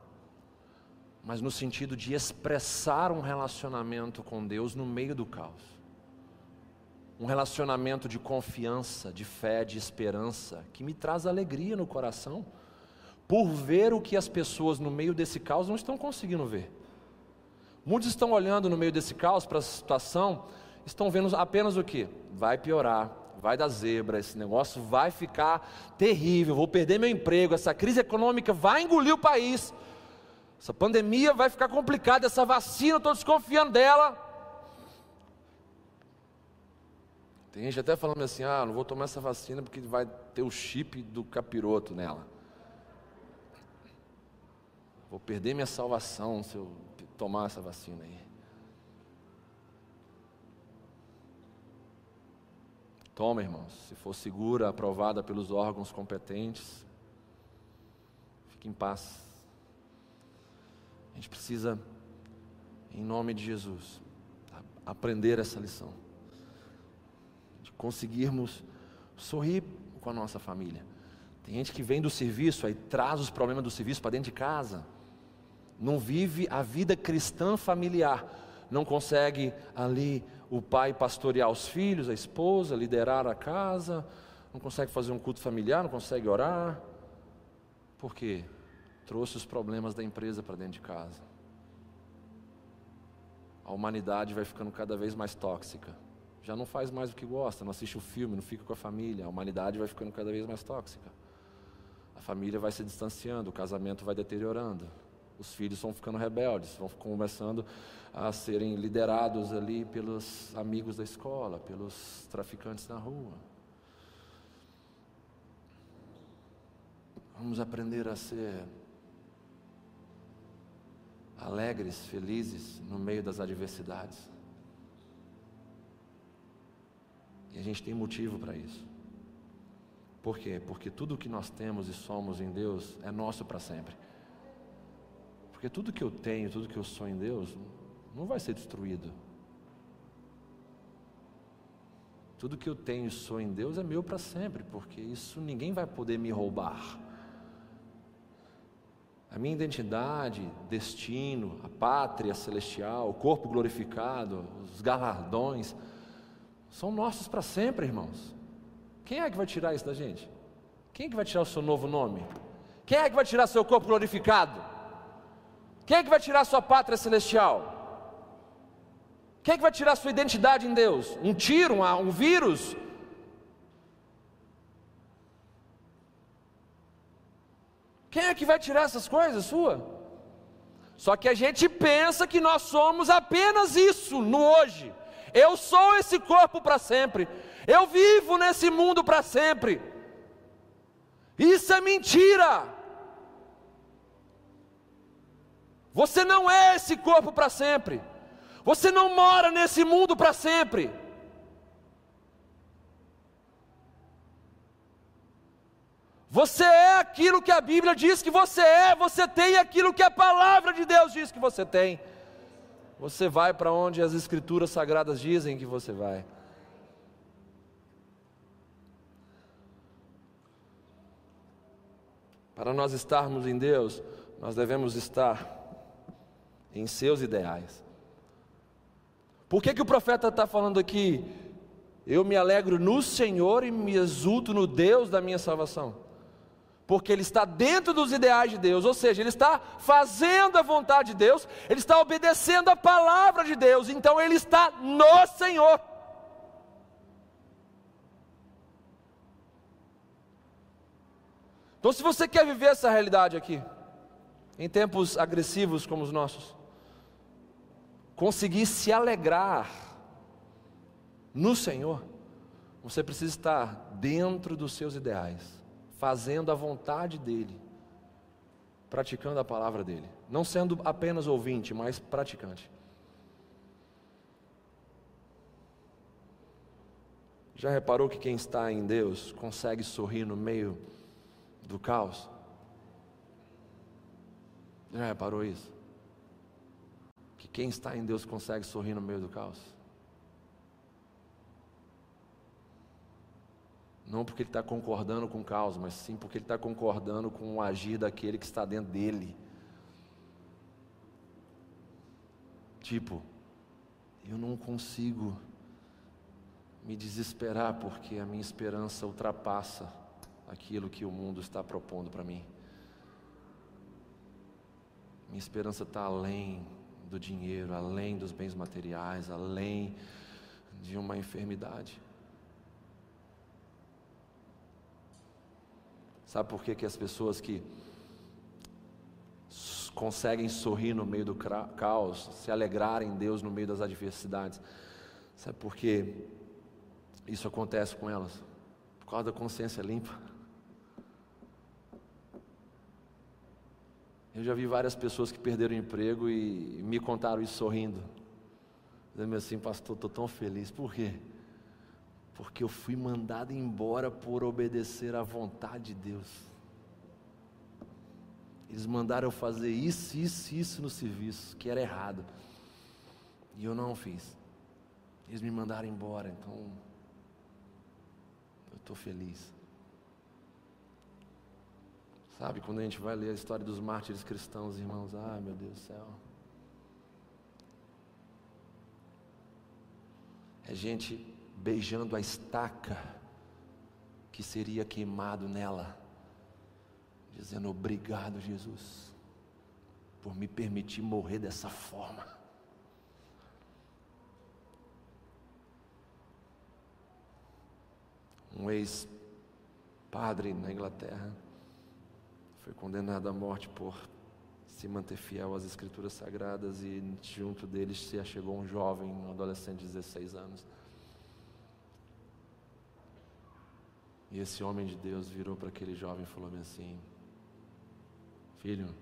S1: mas no sentido de expressar um relacionamento com Deus no meio do caos. Um relacionamento de confiança, de fé, de esperança, que me traz alegria no coração, por ver o que as pessoas no meio desse caos não estão conseguindo ver. Muitos estão olhando no meio desse caos para a situação, estão vendo apenas o que? Vai piorar, vai dar zebra, esse negócio vai ficar terrível, vou perder meu emprego, essa crise econômica vai engolir o país. Essa pandemia vai ficar complicada, essa vacina, estou desconfiando dela. Tem gente até falando assim: ah, não vou tomar essa vacina porque vai ter o chip do capiroto nela. Vou perder minha salvação se eu tomar essa vacina aí. Toma, irmãos, se for segura, aprovada pelos órgãos competentes, fique em paz. A gente precisa, em nome de Jesus, aprender essa lição. De conseguirmos sorrir com a nossa família. Tem gente que vem do serviço, aí traz os problemas do serviço para dentro de casa. Não vive a vida cristã familiar. Não consegue ali o pai pastorear os filhos, a esposa, liderar a casa. Não consegue fazer um culto familiar, não consegue orar. Por quê? trouxe os problemas da empresa para dentro de casa. A humanidade vai ficando cada vez mais tóxica. Já não faz mais o que gosta, não assiste o filme, não fica com a família. A humanidade vai ficando cada vez mais tóxica. A família vai se distanciando, o casamento vai deteriorando. Os filhos vão ficando rebeldes, vão começando a serem liderados ali pelos amigos da escola, pelos traficantes na rua. Vamos aprender a ser alegres, felizes no meio das adversidades. E a gente tem motivo para isso. Por quê? Porque tudo que nós temos e somos em Deus é nosso para sempre. Porque tudo que eu tenho, tudo que eu sou em Deus, não vai ser destruído. Tudo que eu tenho e sou em Deus é meu para sempre, porque isso ninguém vai poder me roubar. A minha identidade, destino, a pátria celestial, o corpo glorificado, os galardões, são nossos para sempre, irmãos. Quem é que vai tirar isso da gente? Quem é que vai tirar o seu novo nome? Quem é que vai tirar seu corpo glorificado? Quem é que vai tirar sua pátria celestial? Quem é que vai tirar sua identidade em Deus? Um tiro, um, um vírus? Quem é que vai tirar essas coisas sua? Só que a gente pensa que nós somos apenas isso no hoje. Eu sou esse corpo para sempre. Eu vivo nesse mundo para sempre. Isso é mentira. Você não é esse corpo para sempre. Você não mora nesse mundo para sempre. Você é aquilo que a Bíblia diz que você é, você tem aquilo que a palavra de Deus diz que você tem. Você vai para onde as Escrituras sagradas dizem que você vai. Para nós estarmos em Deus, nós devemos estar em seus ideais. Por que, que o profeta está falando aqui? Eu me alegro no Senhor e me exulto no Deus da minha salvação. Porque ele está dentro dos ideais de Deus, ou seja, ele está fazendo a vontade de Deus, ele está obedecendo a palavra de Deus, então ele está no Senhor. Então, se você quer viver essa realidade aqui, em tempos agressivos como os nossos, conseguir se alegrar no Senhor, você precisa estar dentro dos seus ideais, fazendo a vontade dEle, praticando a palavra dEle, não sendo apenas ouvinte, mas praticante. Já reparou que quem está em Deus consegue sorrir no meio do caos? Já reparou isso? Que quem está em Deus consegue sorrir no meio do caos? Não porque ele está concordando com o caos, mas sim porque ele está concordando com o agir daquele que está dentro dele. Tipo, eu não consigo me desesperar porque a minha esperança ultrapassa aquilo que o mundo está propondo para mim. Minha esperança está além do dinheiro, além dos bens materiais, além de uma enfermidade. Sabe por que, que as pessoas que conseguem sorrir no meio do caos, se alegrar em Deus no meio das adversidades? Sabe por que isso acontece com elas? Por causa da consciência limpa. Eu já vi várias pessoas que perderam emprego e me contaram isso sorrindo. Dizendo assim, pastor, estou tão feliz. Por quê? Porque eu fui mandado embora por obedecer à vontade de Deus. Eles mandaram eu fazer isso, isso, isso no serviço, que era errado. E eu não fiz. Eles me mandaram embora, então eu estou feliz. Sabe, quando a gente vai ler a história dos mártires cristãos, irmãos, ah, meu Deus do céu. É gente beijando a estaca que seria queimado nela, dizendo: Obrigado, Jesus, por me permitir morrer dessa forma. Um ex-padre na Inglaterra foi condenado à morte por se manter fiel às Escrituras Sagradas e junto deles se achegou um jovem, um adolescente de 16 anos. E esse homem de Deus virou para aquele jovem e falou assim: Filho,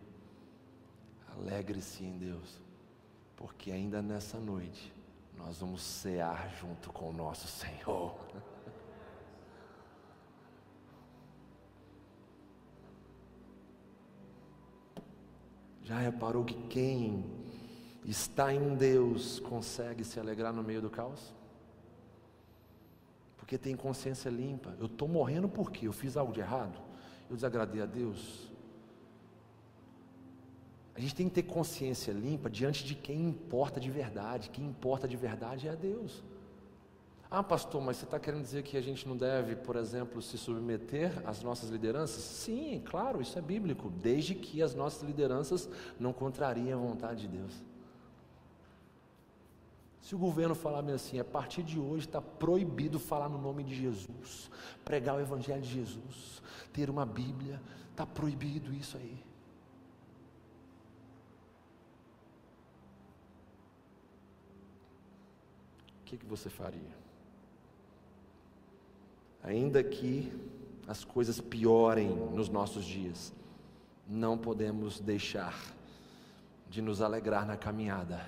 S1: alegre-se em Deus, porque ainda nessa noite nós vamos cear junto com o nosso Senhor. Já reparou que quem está em Deus consegue se alegrar no meio do caos? Porque tem consciência limpa. Eu estou morrendo porque eu fiz algo de errado. Eu desagradei a Deus. A gente tem que ter consciência limpa diante de quem importa de verdade. Quem importa de verdade é a Deus. Ah, pastor, mas você está querendo dizer que a gente não deve, por exemplo, se submeter às nossas lideranças? Sim, claro, isso é bíblico, desde que as nossas lideranças não contrariem a vontade de Deus. Se o governo falar bem assim, a partir de hoje está proibido falar no nome de Jesus, pregar o Evangelho de Jesus, ter uma Bíblia, está proibido isso aí. O que, que você faria? Ainda que as coisas piorem nos nossos dias, não podemos deixar de nos alegrar na caminhada,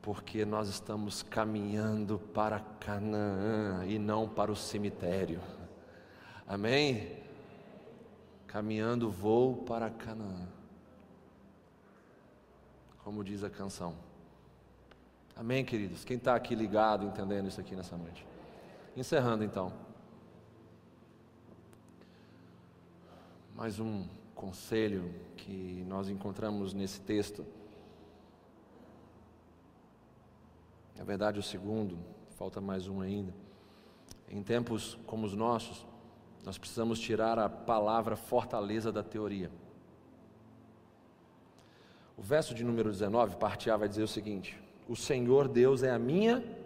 S1: porque nós estamos caminhando para Canaã e não para o cemitério. Amém? Caminhando vou para Canaã. Como diz a canção. Amém, queridos? Quem está aqui ligado, entendendo isso aqui nessa noite? Encerrando então. Mais um conselho que nós encontramos nesse texto. Na verdade, o segundo, falta mais um ainda. Em tempos como os nossos, nós precisamos tirar a palavra fortaleza da teoria. O verso de número 19, parte A, vai dizer o seguinte: O Senhor Deus é a minha.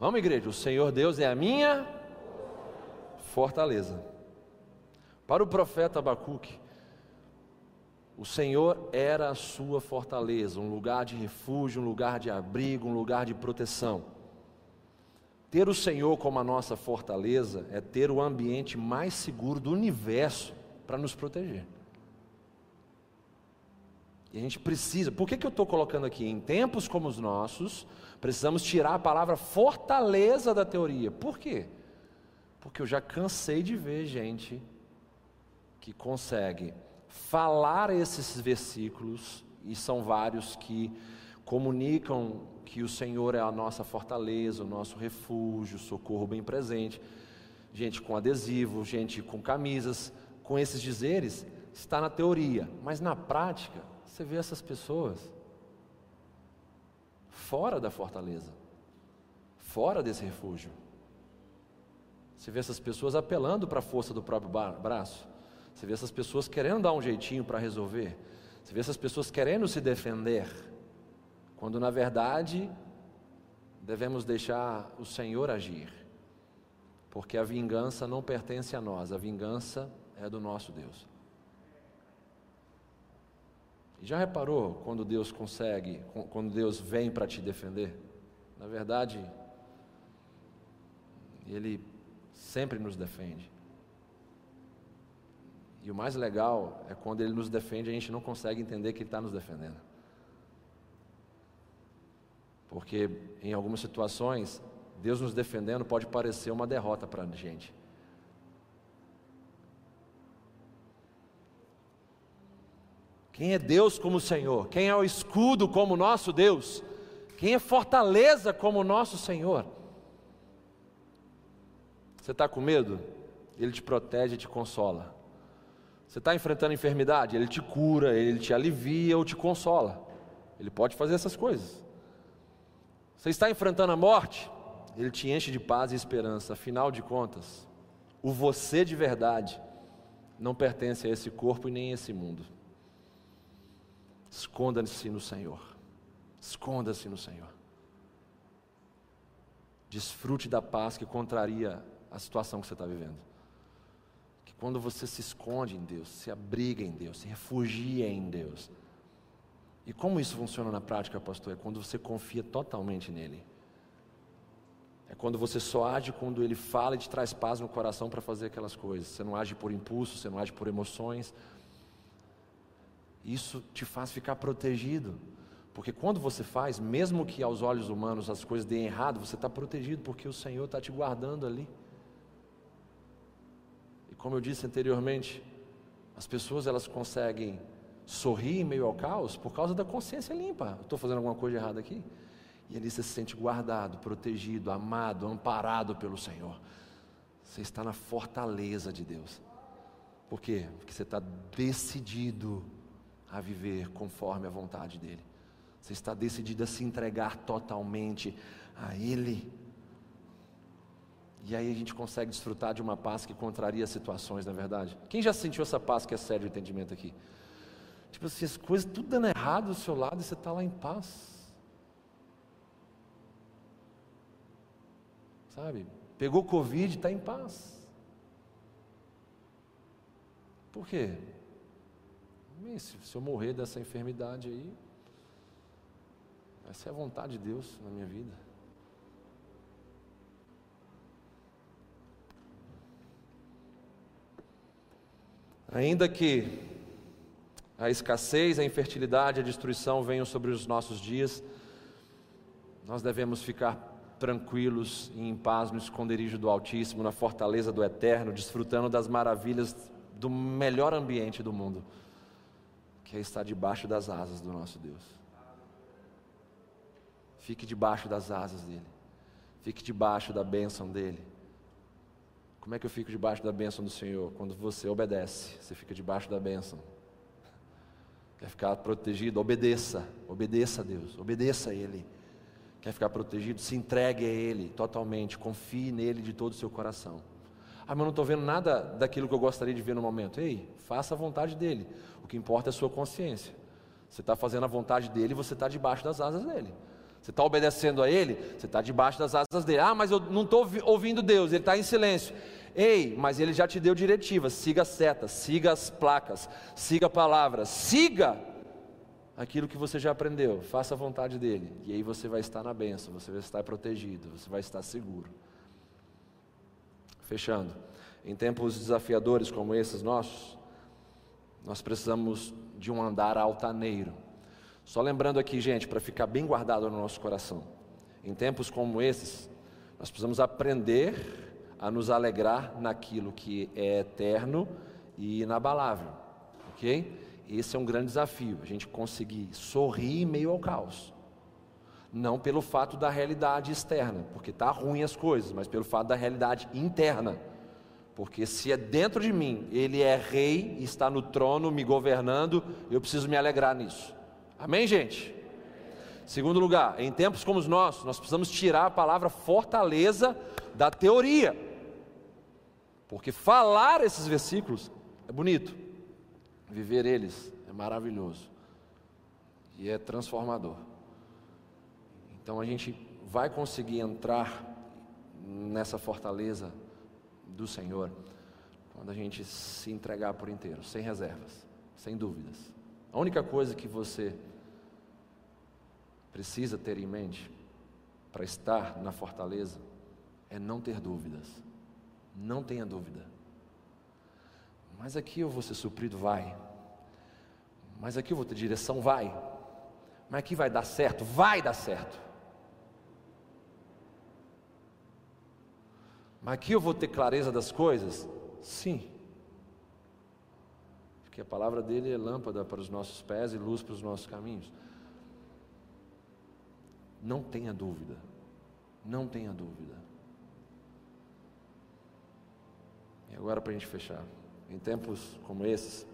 S1: Vamos, igreja, o Senhor Deus é a minha fortaleza. Para o profeta Abacuque, o Senhor era a sua fortaleza, um lugar de refúgio, um lugar de abrigo, um lugar de proteção. Ter o Senhor como a nossa fortaleza é ter o ambiente mais seguro do universo para nos proteger. E a gente precisa, por que, que eu estou colocando aqui? Em tempos como os nossos, precisamos tirar a palavra fortaleza da teoria. Por quê? Porque eu já cansei de ver gente que consegue falar esses versículos, e são vários que comunicam que o Senhor é a nossa fortaleza, o nosso refúgio, socorro bem presente. Gente com adesivo, gente com camisas, com esses dizeres, está na teoria, mas na prática, você vê essas pessoas fora da fortaleza, fora desse refúgio. Você vê essas pessoas apelando para a força do próprio braço. Você vê essas pessoas querendo dar um jeitinho para resolver. Você vê essas pessoas querendo se defender quando na verdade devemos deixar o Senhor agir, porque a vingança não pertence a nós, a vingança é do nosso Deus. Já reparou quando Deus consegue, quando Deus vem para te defender? Na verdade, Ele sempre nos defende. E o mais legal é quando Ele nos defende, a gente não consegue entender que Ele está nos defendendo. Porque em algumas situações, Deus nos defendendo pode parecer uma derrota para a gente. Quem é Deus como o Senhor? Quem é o escudo como nosso Deus? Quem é fortaleza como nosso Senhor? Você está com medo? Ele te protege e te consola. Você está enfrentando enfermidade? Ele te cura, ele te alivia ou te consola. Ele pode fazer essas coisas. Você está enfrentando a morte? Ele te enche de paz e esperança. Afinal de contas, o você de verdade não pertence a esse corpo e nem a esse mundo. Esconda-se no Senhor. Esconda-se no Senhor. Desfrute da paz que contraria a situação que você está vivendo. Que quando você se esconde em Deus, se abriga em Deus, se refugia em Deus, e como isso funciona na prática, pastor? É quando você confia totalmente nele. É quando você só age quando ele fala e te traz paz no coração para fazer aquelas coisas. Você não age por impulso, você não age por emoções. Isso te faz ficar protegido. Porque quando você faz, mesmo que aos olhos humanos as coisas deem errado, você está protegido porque o Senhor está te guardando ali. E como eu disse anteriormente, as pessoas elas conseguem sorrir em meio ao caos por causa da consciência limpa. Estou fazendo alguma coisa errada aqui? E ali você se sente guardado, protegido, amado, amparado pelo Senhor. Você está na fortaleza de Deus. Por quê? Porque você está decidido a viver conforme a vontade dEle. Você está decidido a se entregar totalmente a Ele. E aí a gente consegue desfrutar de uma paz que contraria situações, na é verdade. Quem já sentiu essa paz que é sério de entendimento aqui? Tipo assim, as coisas tudo dando errado do seu lado e você está lá em paz. Sabe? Pegou Covid, está em paz. Por quê? Se eu morrer dessa enfermidade aí, essa é a vontade de Deus na minha vida. Ainda que a escassez, a infertilidade, a destruição venham sobre os nossos dias, nós devemos ficar tranquilos e em paz no esconderijo do Altíssimo, na fortaleza do Eterno, desfrutando das maravilhas do melhor ambiente do mundo, que é estar debaixo das asas do nosso Deus. Fique debaixo das asas dele, fique debaixo da bênção dele. Como é que eu fico debaixo da bênção do Senhor? Quando você obedece, você fica debaixo da bênção. Quer ficar protegido? Obedeça, obedeça a Deus, obedeça a Ele. Quer ficar protegido? Se entregue a Ele totalmente, confie nele de todo o seu coração. Ah, mas eu não estou vendo nada daquilo que eu gostaria de ver no momento. Ei, faça a vontade dele. Que importa é a sua consciência. Você está fazendo a vontade dele, você está debaixo das asas dele. Você está obedecendo a ele, você está debaixo das asas dele. Ah, mas eu não estou ouvindo Deus, ele está em silêncio. Ei, mas ele já te deu diretivas: siga as setas, siga as placas, siga a palavra, siga aquilo que você já aprendeu, faça a vontade dele, e aí você vai estar na benção, você vai estar protegido, você vai estar seguro. Fechando, em tempos desafiadores como esses nossos, nós precisamos de um andar altaneiro. Só lembrando aqui, gente, para ficar bem guardado no nosso coração. Em tempos como esses, nós precisamos aprender a nos alegrar naquilo que é eterno e inabalável, ok? Esse é um grande desafio, a gente conseguir sorrir em meio ao caos. Não pelo fato da realidade externa, porque está ruim as coisas, mas pelo fato da realidade interna. Porque se é dentro de mim, Ele é rei, está no trono, me governando, eu preciso me alegrar nisso. Amém, gente? Segundo lugar, em tempos como os nossos, nós precisamos tirar a palavra fortaleza da teoria. Porque falar esses versículos é bonito, viver eles é maravilhoso e é transformador. Então a gente vai conseguir entrar nessa fortaleza do Senhor quando a gente se entregar por inteiro, sem reservas, sem dúvidas. A única coisa que você precisa ter em mente para estar na fortaleza é não ter dúvidas. Não tenha dúvida. Mas aqui eu vou ser suprido, vai. Mas aqui eu vou ter direção, vai. Mas aqui vai dar certo, vai dar certo. Mas aqui eu vou ter clareza das coisas? Sim. Porque a palavra dele é lâmpada para os nossos pés e luz para os nossos caminhos. Não tenha dúvida. Não tenha dúvida. E agora para a gente fechar. Em tempos como esses,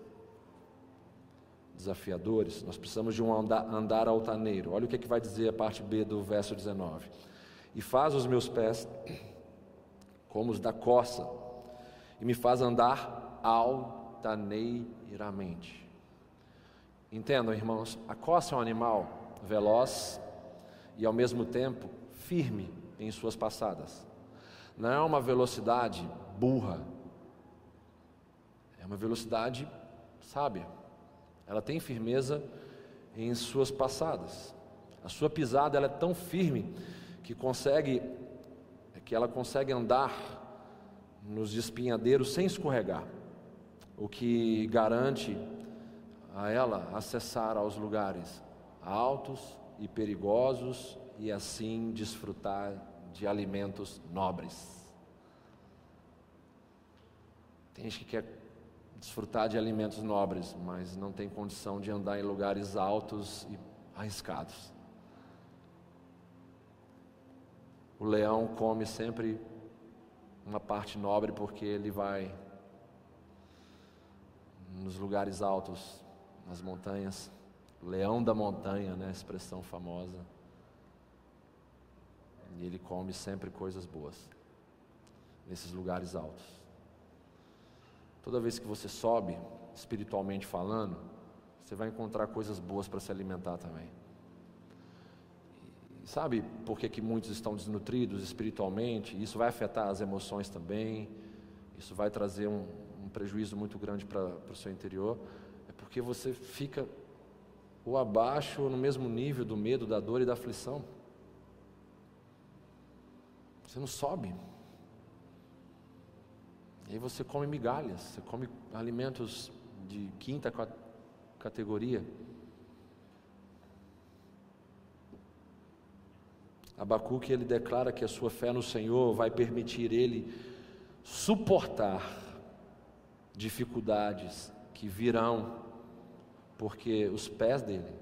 S1: desafiadores, nós precisamos de um andar, altaneiro. Olha o que, é que vai dizer a parte B do verso 19. E faz os meus pés como os da coça, e me faz andar altaneiramente. Entendam, irmãos, a coça é um animal veloz e ao mesmo tempo firme em suas passadas. Não é uma velocidade burra, é uma velocidade sábia. Ela tem firmeza em suas passadas. A sua pisada ela é tão firme que consegue que ela consegue andar nos espinhadeiros sem escorregar, o que garante a ela acessar aos lugares altos e perigosos e assim desfrutar de alimentos nobres. Tem gente que quer desfrutar de alimentos nobres, mas não tem condição de andar em lugares altos e arriscados. O leão come sempre uma parte nobre porque ele vai nos lugares altos, nas montanhas. Leão da montanha, né, expressão famosa. E ele come sempre coisas boas nesses lugares altos. Toda vez que você sobe, espiritualmente falando, você vai encontrar coisas boas para se alimentar também. Sabe por que, que muitos estão desnutridos espiritualmente? Isso vai afetar as emoções também. Isso vai trazer um, um prejuízo muito grande para o seu interior. É porque você fica ou abaixo ou no mesmo nível do medo, da dor e da aflição. Você não sobe. E aí você come migalhas, você come alimentos de quinta categoria. Abacuque ele declara que a sua fé no Senhor vai permitir ele suportar dificuldades que virão, porque os pés dele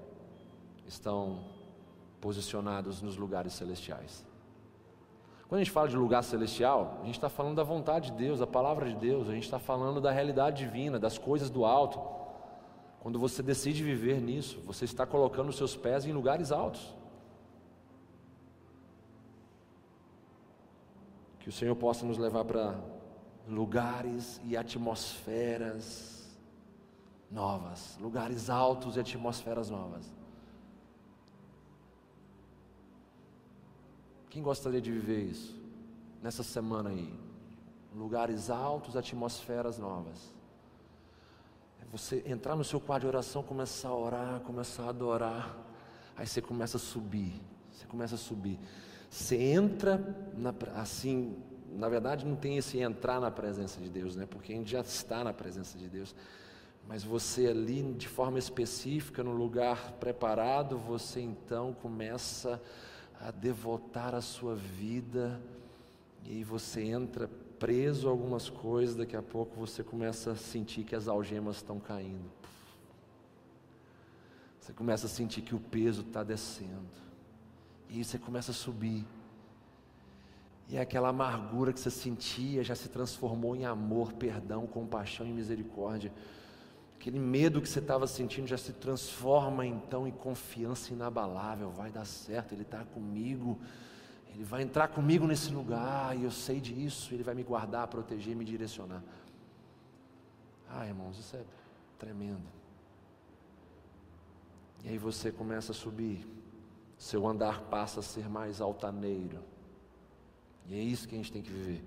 S1: estão posicionados nos lugares celestiais. Quando a gente fala de lugar celestial, a gente está falando da vontade de Deus, da palavra de Deus, a gente está falando da realidade divina, das coisas do alto. Quando você decide viver nisso, você está colocando os seus pés em lugares altos. Que o Senhor possa nos levar para lugares e atmosferas novas, lugares altos e atmosferas novas. Quem gostaria de viver isso nessa semana aí? Lugares altos, atmosferas novas. É você entrar no seu quarto de oração, começar a orar, começar a adorar. Aí você começa a subir. Você começa a subir. Você entra na, assim, na verdade não tem esse entrar na presença de Deus, né? Porque a gente já está na presença de Deus. Mas você ali, de forma específica, no lugar preparado, você então começa a devotar a sua vida, e você entra preso a algumas coisas, daqui a pouco você começa a sentir que as algemas estão caindo. Você começa a sentir que o peso está descendo. E aí você começa a subir. E aquela amargura que você sentia já se transformou em amor, perdão, compaixão e misericórdia. Aquele medo que você estava sentindo já se transforma então em confiança inabalável. Vai dar certo, Ele está comigo. Ele vai entrar comigo nesse lugar e eu sei disso. Ele vai me guardar, proteger, me direcionar. Ah, irmãos, isso é tremendo. E aí você começa a subir. Seu andar passa a ser mais altaneiro. E é isso que a gente tem que viver.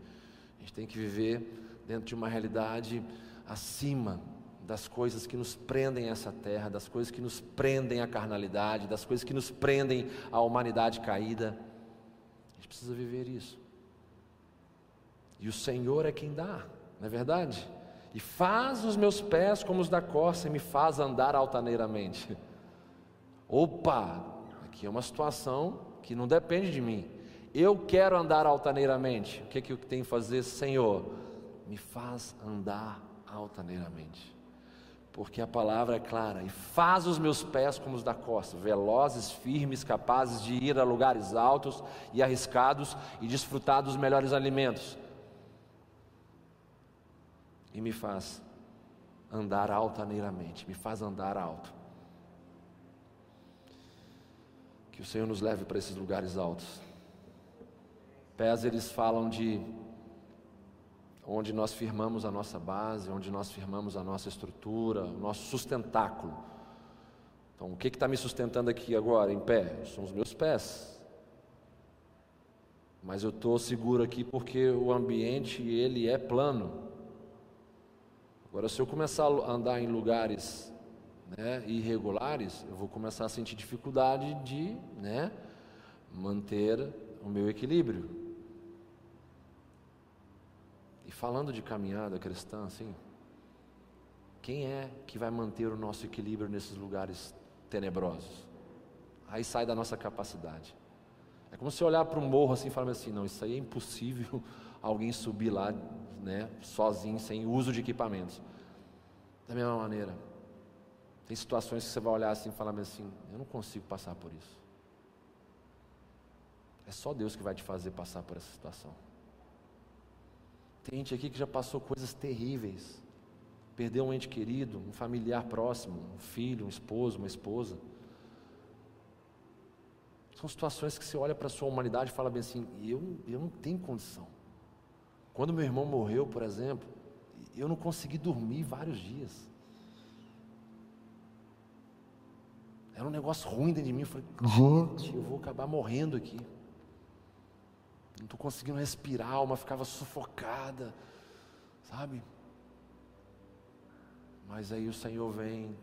S1: A gente tem que viver dentro de uma realidade acima das coisas que nos prendem a essa terra, das coisas que nos prendem à carnalidade, das coisas que nos prendem à humanidade caída. A gente precisa viver isso. E o Senhor é quem dá, não é verdade? E faz os meus pés como os da corça e me faz andar altaneiramente. Opa, é uma situação que não depende de mim. Eu quero andar altaneiramente. O que é que eu tenho que fazer, Senhor? Me faz andar altaneiramente porque a palavra é clara, e faz os meus pés como os da costa, velozes, firmes, capazes de ir a lugares altos e arriscados e desfrutar dos melhores alimentos. E me faz andar altaneiramente, me faz andar alto. Que o Senhor nos leve para esses lugares altos. Pés eles falam de onde nós firmamos a nossa base, onde nós firmamos a nossa estrutura, o nosso sustentáculo. Então, o que está me sustentando aqui agora, em pé? São os meus pés. Mas eu estou seguro aqui porque o ambiente, ele é plano. Agora, se eu começar a andar em lugares né, irregulares, eu vou começar a sentir dificuldade de né, manter o meu equilíbrio. E falando de caminhada cristã, assim, quem é que vai manter o nosso equilíbrio nesses lugares tenebrosos? Aí sai da nossa capacidade. É como se olhar para um morro assim e falar assim: não, isso aí é impossível alguém subir lá, né, sozinho, sem uso de equipamentos. Da mesma maneira, tem situações que você vai olhar assim e falar assim: eu não consigo passar por isso. É só Deus que vai te fazer passar por essa situação. Tem gente aqui que já passou coisas terríveis. Perdeu um ente querido, um familiar próximo, um filho, um esposo, uma esposa. São situações que você olha para a sua humanidade e fala bem assim: eu, eu não tenho condição. Quando meu irmão morreu, por exemplo, eu não consegui dormir vários dias. Era um negócio ruim dentro de mim. Eu falei, gente, eu vou acabar morrendo aqui não estou conseguindo respirar, a alma ficava sufocada, sabe? Mas aí o Senhor vem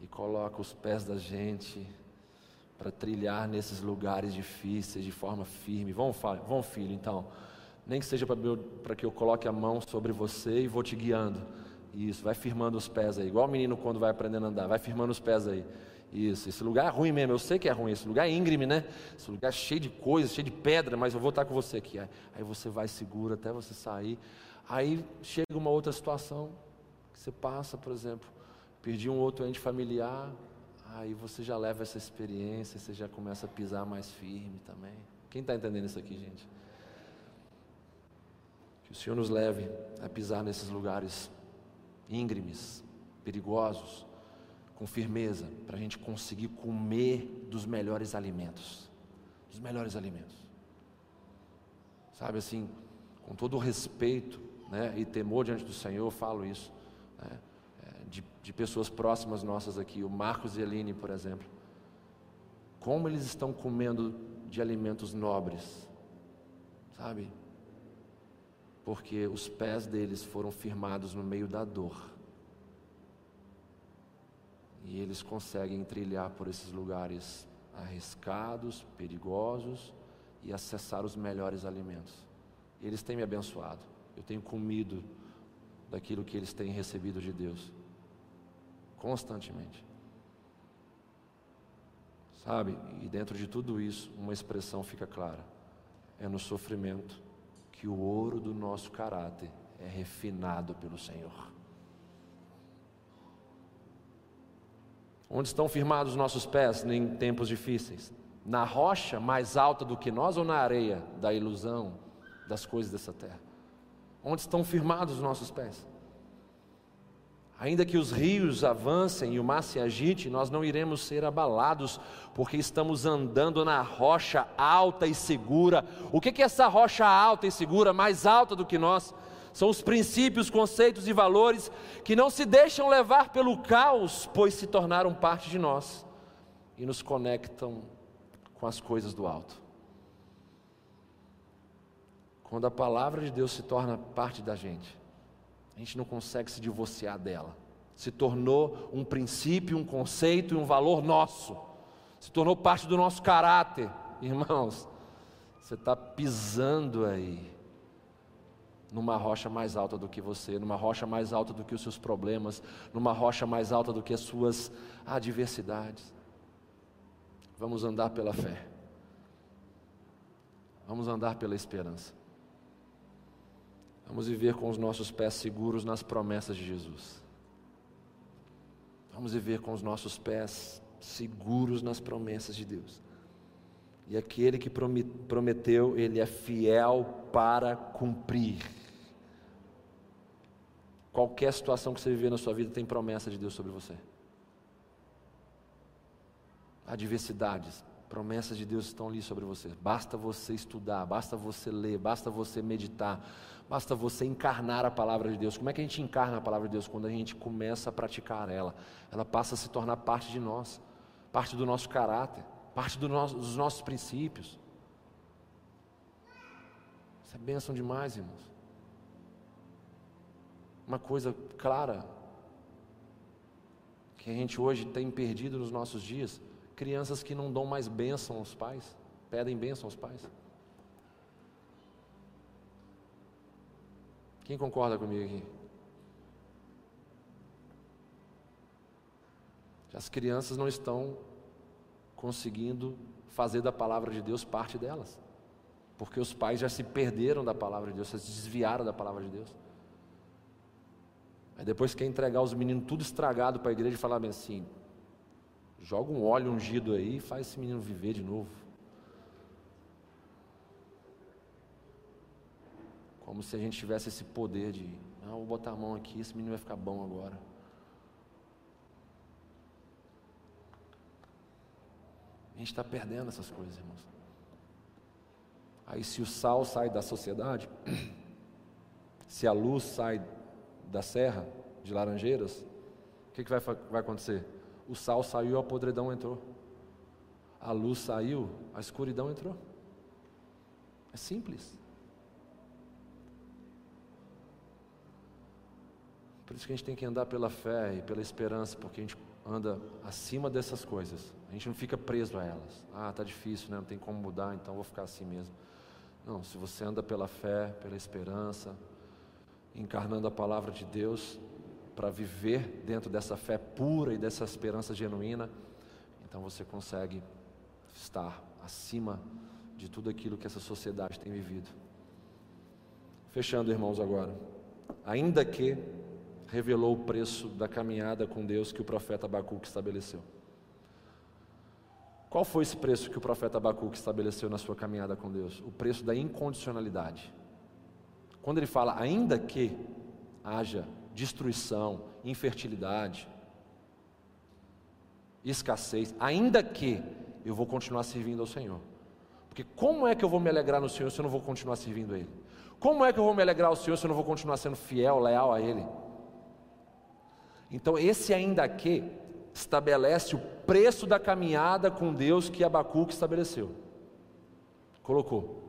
S1: e coloca os pés da gente para trilhar nesses lugares difíceis de forma firme. Vamos, vamos filho, então. Nem que seja para que eu coloque a mão sobre você e vou te guiando. Isso, vai firmando os pés aí, igual o menino quando vai aprendendo a andar, vai firmando os pés aí. Isso, esse lugar é ruim mesmo, eu sei que é ruim, esse lugar é íngreme, né? Esse lugar é cheio de coisas, cheio de pedra, mas eu vou estar com você aqui. Aí você vai seguro até você sair. Aí chega uma outra situação que você passa, por exemplo, perdi um outro ente familiar, aí você já leva essa experiência, você já começa a pisar mais firme também. Quem está entendendo isso aqui, gente? Que o Senhor nos leve a pisar nesses lugares íngremes, perigosos, com firmeza, para a gente conseguir comer dos melhores alimentos. Dos melhores alimentos. Sabe assim, com todo o respeito né, e temor diante do Senhor, eu falo isso. Né, é, de, de pessoas próximas nossas aqui, o Marcos e a Aline, por exemplo. Como eles estão comendo de alimentos nobres, sabe? Porque os pés deles foram firmados no meio da dor. E eles conseguem trilhar por esses lugares arriscados, perigosos e acessar os melhores alimentos. Eles têm me abençoado. Eu tenho comido daquilo que eles têm recebido de Deus constantemente. Sabe? E dentro de tudo isso, uma expressão fica clara: é no sofrimento que o ouro do nosso caráter é refinado pelo Senhor. Onde estão firmados os nossos pés em tempos difíceis? Na rocha mais alta do que nós ou na areia da ilusão das coisas dessa terra? Onde estão firmados os nossos pés? Ainda que os rios avancem e o mar se agite, nós não iremos ser abalados, porque estamos andando na rocha alta e segura. O que é essa rocha alta e segura, mais alta do que nós? São os princípios, conceitos e valores que não se deixam levar pelo caos, pois se tornaram parte de nós e nos conectam com as coisas do alto. Quando a palavra de Deus se torna parte da gente, a gente não consegue se divorciar dela. Se tornou um princípio, um conceito e um valor nosso. Se tornou parte do nosso caráter. Irmãos, você está pisando aí numa rocha mais alta do que você, numa rocha mais alta do que os seus problemas, numa rocha mais alta do que as suas adversidades. Vamos andar pela fé. Vamos andar pela esperança. Vamos viver com os nossos pés seguros nas promessas de Jesus. Vamos viver com os nossos pés seguros nas promessas de Deus. E aquele que prometeu, ele é fiel para cumprir. Qualquer situação que você viver na sua vida tem promessa de Deus sobre você. Adversidades, promessas de Deus estão ali sobre você. Basta você estudar, basta você ler, basta você meditar, basta você encarnar a palavra de Deus. Como é que a gente encarna a palavra de Deus? Quando a gente começa a praticar ela, ela passa a se tornar parte de nós, parte do nosso caráter, parte do nosso, dos nossos princípios. Isso é bênção demais, irmãos uma coisa clara que a gente hoje tem perdido nos nossos dias: crianças que não dão mais bênção aos pais, pedem bênção aos pais. Quem concorda comigo aqui? As crianças não estão conseguindo fazer da palavra de Deus parte delas, porque os pais já se perderam da palavra de Deus, se desviaram da palavra de Deus. Aí depois quer entregar os meninos tudo estragado para a igreja e falar bem assim: joga um óleo ungido aí e faz esse menino viver de novo. Como se a gente tivesse esse poder de, ah, vou botar a mão aqui, esse menino vai ficar bom agora. A gente está perdendo essas coisas, irmãos. Aí, se o sal sai da sociedade, se a luz sai da serra de Laranjeiras, o que, que vai, vai acontecer? O sal saiu, a podridão entrou. A luz saiu, a escuridão entrou. É simples. Por isso que a gente tem que andar pela fé e pela esperança, porque a gente anda acima dessas coisas. A gente não fica preso a elas. Ah, tá difícil, né? não tem como mudar, então vou ficar assim mesmo. Não, se você anda pela fé, pela esperança, encarnando a palavra de Deus para viver dentro dessa fé pura e dessa esperança genuína, então você consegue estar acima de tudo aquilo que essa sociedade tem vivido. Fechando, irmãos, agora. Ainda que revelou o preço da caminhada com Deus que o profeta Abacuque estabeleceu. Qual foi esse preço que o profeta Abacuque estabeleceu na sua caminhada com Deus? O preço da incondicionalidade. Quando ele fala, ainda que haja destruição, infertilidade, escassez, ainda que eu vou continuar servindo ao Senhor. Porque como é que eu vou me alegrar no Senhor se eu não vou continuar servindo a Ele? Como é que eu vou me alegrar ao Senhor se eu não vou continuar sendo fiel, leal a Ele? Então, esse ainda que estabelece o preço da caminhada com Deus que Abacuque estabeleceu. Colocou.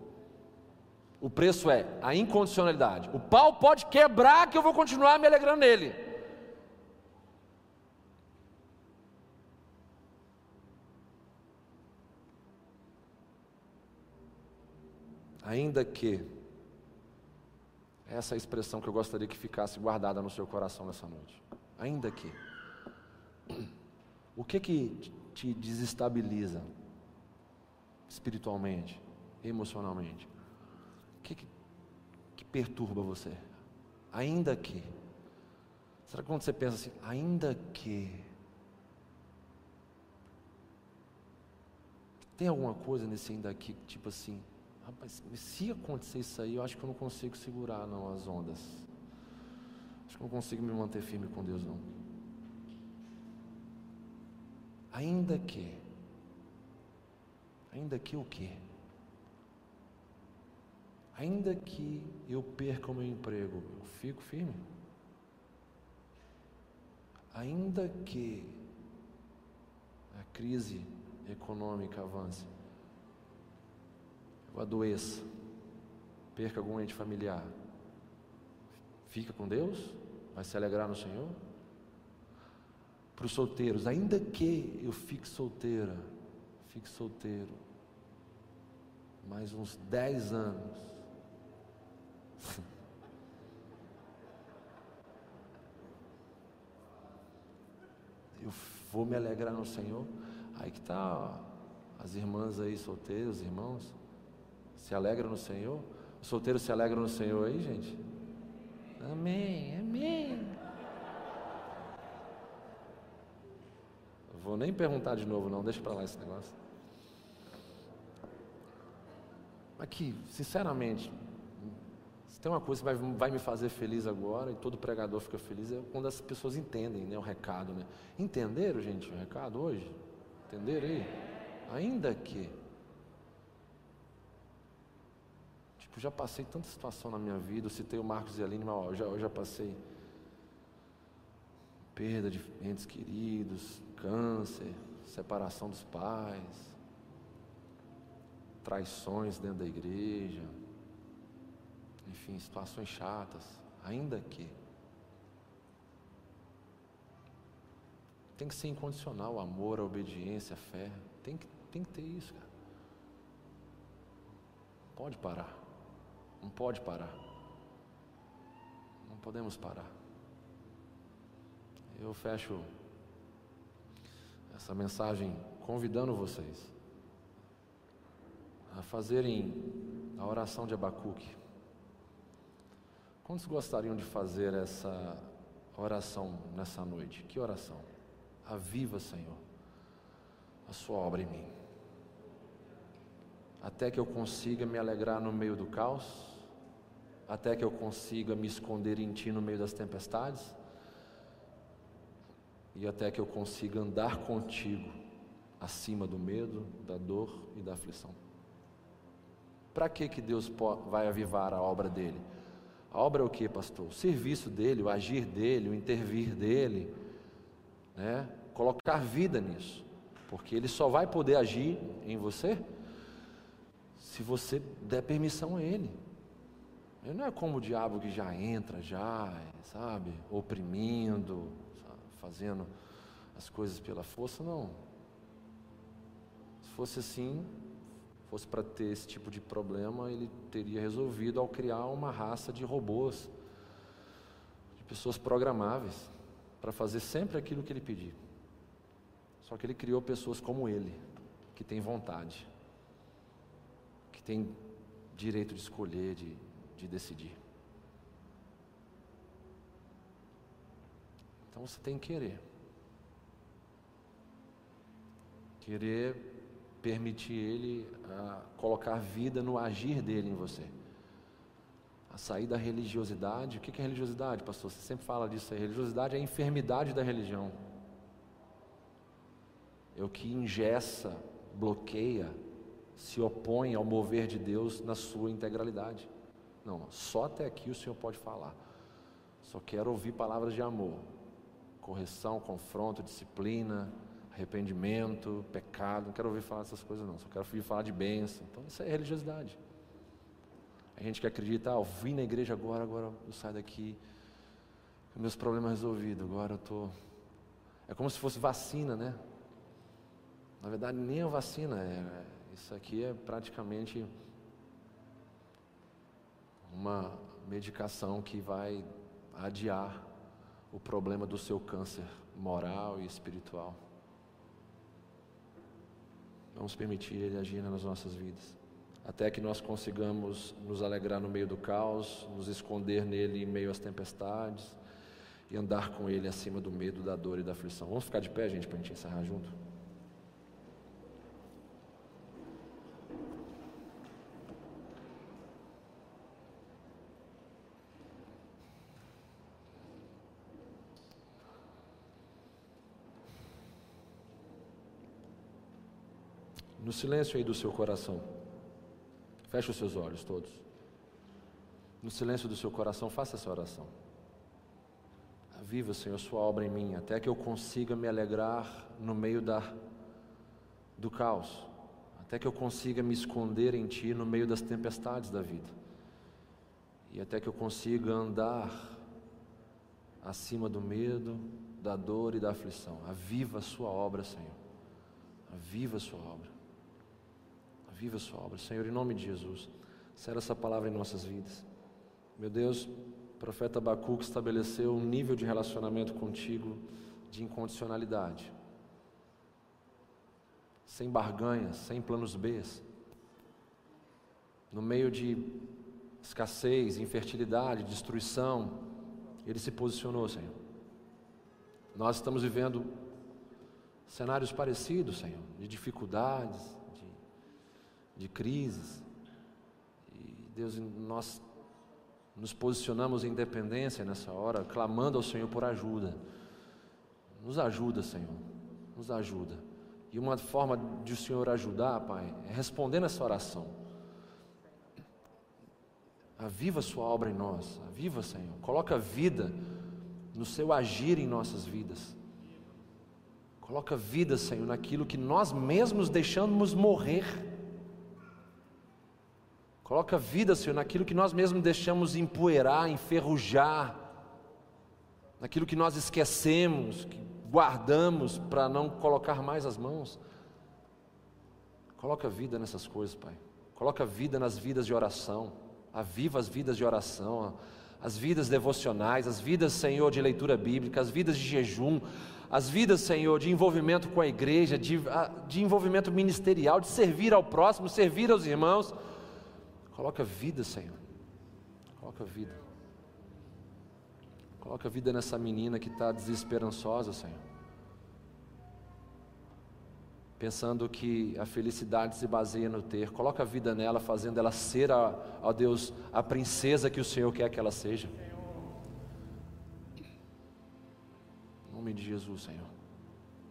S1: O preço é a incondicionalidade. O pau pode quebrar que eu vou continuar me alegrando nele. Ainda que, essa é a expressão que eu gostaria que ficasse guardada no seu coração nessa noite. Ainda que. O que que te desestabiliza espiritualmente, emocionalmente? O que, que, que perturba você? Ainda que. Será que quando você pensa assim, ainda que. Tem alguma coisa nesse ainda que, tipo assim, Rapaz, se acontecer isso aí, eu acho que eu não consigo segurar não as ondas. Acho que eu não consigo me manter firme com Deus não. Ainda que, ainda que o quê? Ainda que eu perca o meu emprego, eu fico firme. Ainda que a crise econômica avance, ou adoeça, perca algum ente familiar, fica com Deus? Vai se alegrar no Senhor? Para os solteiros, ainda que eu fique solteira, fique solteiro, mais uns 10 anos. eu vou me alegrar no Senhor. Aí que está as irmãs aí solteiras, irmãos. Se alegra no Senhor? Os solteiros se alegram no Senhor aí, gente? Amém, amém. Vou nem perguntar de novo, não, deixa para lá esse negócio. Aqui, sinceramente, se tem uma coisa que vai, vai, me fazer feliz agora, e todo pregador fica feliz, é quando as pessoas entendem né, o recado. Né? Entenderam, gente, o recado hoje? Entenderam aí? Ainda que Eu já passei tanta situação na minha vida, eu citei o Marcos e a Aline, mas ó, eu, já, eu já passei perda de entes queridos, câncer, separação dos pais, traições dentro da igreja, enfim, situações chatas, ainda que. Tem que ser incondicional o amor, a obediência, a fé. Tem que, tem que ter isso, cara. Pode parar. Não pode parar. Não podemos parar. Eu fecho essa mensagem convidando vocês a fazerem a oração de Abacuque. Quantos gostariam de fazer essa oração nessa noite? Que oração? Aviva, Senhor, a sua obra em mim. Até que eu consiga me alegrar no meio do caos até que eu consiga me esconder em Ti no meio das tempestades, e até que eu consiga andar contigo acima do medo, da dor e da aflição. Para que que Deus vai avivar a obra dele? A obra é o que, pastor? O serviço dele, o agir dele, o intervir dele, né? Colocar vida nisso, porque ele só vai poder agir em você se você der permissão a ele. Não é como o diabo que já entra, já, sabe, oprimindo, sabe? fazendo as coisas pela força, não. Se fosse assim, fosse para ter esse tipo de problema, ele teria resolvido ao criar uma raça de robôs, de pessoas programáveis, para fazer sempre aquilo que ele pedir. Só que ele criou pessoas como ele, que têm vontade, que têm direito de escolher, de, de decidir. Então você tem que querer. Querer permitir Ele colocar vida no agir dele em você. A sair da religiosidade. O que é religiosidade, pastor? Você sempre fala disso aí. Religiosidade é a enfermidade da religião. É o que ingessa, bloqueia, se opõe ao mover de Deus na sua integralidade. Não, só até aqui o Senhor pode falar. Só quero ouvir palavras de amor, correção, confronto, disciplina, arrependimento, pecado. Não quero ouvir falar dessas coisas, não. Só quero ouvir falar de bênção. Então, isso é religiosidade. A gente que acredita, ah, eu vim na igreja agora, agora eu saio daqui, meus problemas resolvidos, agora eu estou. É como se fosse vacina, né? Na verdade, nem a vacina é. Isso aqui é praticamente uma medicação que vai adiar o problema do seu câncer moral e espiritual. Vamos permitir Ele agir nas nossas vidas, até que nós consigamos nos alegrar no meio do caos, nos esconder nele em meio às tempestades e andar com Ele acima do medo, da dor e da aflição. Vamos ficar de pé, gente, para a gente encerrar junto? No silêncio aí do seu coração. Feche os seus olhos todos. No silêncio do seu coração, faça essa oração. Viva, Senhor, sua obra em mim, até que eu consiga me alegrar no meio da, do caos, até que eu consiga me esconder em Ti no meio das tempestades da vida, e até que eu consiga andar acima do medo, da dor e da aflição. Aviva a Sua obra, Senhor. Aviva a Sua obra. Viva a sua obra. Senhor, em nome de Jesus, será essa palavra em nossas vidas. Meu Deus, o profeta Abacuque estabeleceu um nível de relacionamento contigo de incondicionalidade. Sem barganhas, sem planos B. No meio de escassez, infertilidade, destruição, ele se posicionou, Senhor. Nós estamos vivendo cenários parecidos, Senhor, de dificuldades, de crises. E Deus, nós nos posicionamos em dependência nessa hora, clamando ao Senhor por ajuda. Nos ajuda, Senhor, nos ajuda. E uma forma de o Senhor ajudar, Pai, é respondendo essa oração. Aviva a Sua obra em nós, aviva, Senhor. Coloca vida no Seu agir em nossas vidas. Coloca vida, Senhor, naquilo que nós mesmos deixamos morrer. Coloca vida, Senhor, naquilo que nós mesmos deixamos empoeirar, enferrujar, naquilo que nós esquecemos, que guardamos para não colocar mais as mãos. Coloca vida nessas coisas, Pai. Coloca vida nas vidas de oração. Aviva as vidas de oração, as vidas devocionais, as vidas, Senhor, de leitura bíblica, as vidas de jejum, as vidas, Senhor, de envolvimento com a igreja, de, de envolvimento ministerial, de servir ao próximo, servir aos irmãos. Coloca vida, Senhor. Coloca vida. Coloca vida nessa menina que está desesperançosa, Senhor. Pensando que a felicidade se baseia no ter. Coloca a vida nela, fazendo ela ser, a, Deus, a princesa que o Senhor quer que ela seja. Em nome de Jesus, Senhor.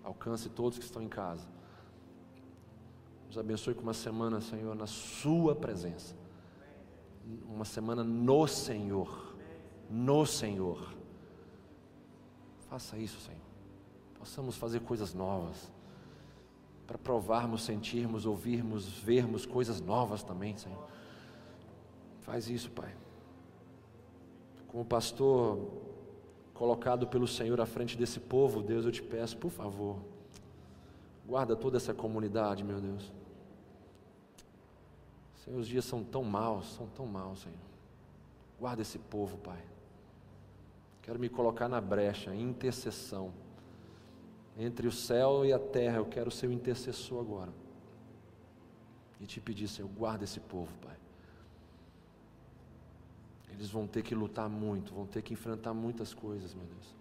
S1: Alcance todos que estão em casa. Nos abençoe com uma semana, Senhor, na Sua presença uma semana no Senhor. No Senhor. Faça isso, Senhor. Possamos fazer coisas novas. Para provarmos, sentirmos, ouvirmos, vermos coisas novas também, Senhor. Faz isso, Pai. Como pastor colocado pelo Senhor à frente desse povo, Deus, eu te peço, por favor, guarda toda essa comunidade, meu Deus. Senhor, os dias são tão maus, são tão maus, Senhor. Guarda esse povo, Pai. Quero me colocar na brecha, em intercessão. Entre o céu e a terra, eu quero ser o intercessor agora. E te pedir, Senhor, guarda esse povo, Pai. Eles vão ter que lutar muito, vão ter que enfrentar muitas coisas, meu Deus.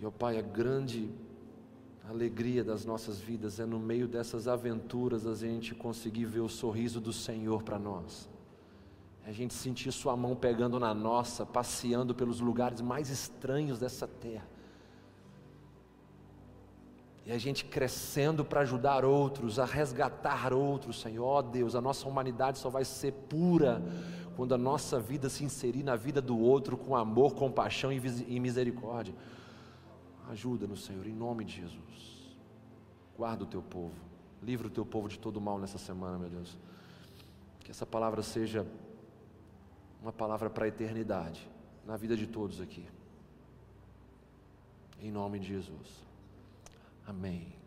S1: E, ó Pai, a grande, A alegria das nossas vidas é no meio dessas aventuras a gente conseguir ver o sorriso do Senhor para nós. É a gente sentir Sua mão pegando na nossa, passeando pelos lugares mais estranhos dessa terra. E a gente crescendo para ajudar outros, a resgatar outros, Senhor. Ó Deus, a nossa humanidade só vai ser pura quando a nossa vida se inserir na vida do outro com amor, compaixão e misericórdia. Ajuda-nos, Senhor, em nome de Jesus. Guarda o teu povo, livra o teu povo de todo mal nessa semana, meu Deus. Que essa palavra seja uma palavra para a eternidade, na vida de todos aqui. Em nome de Jesus. Amém.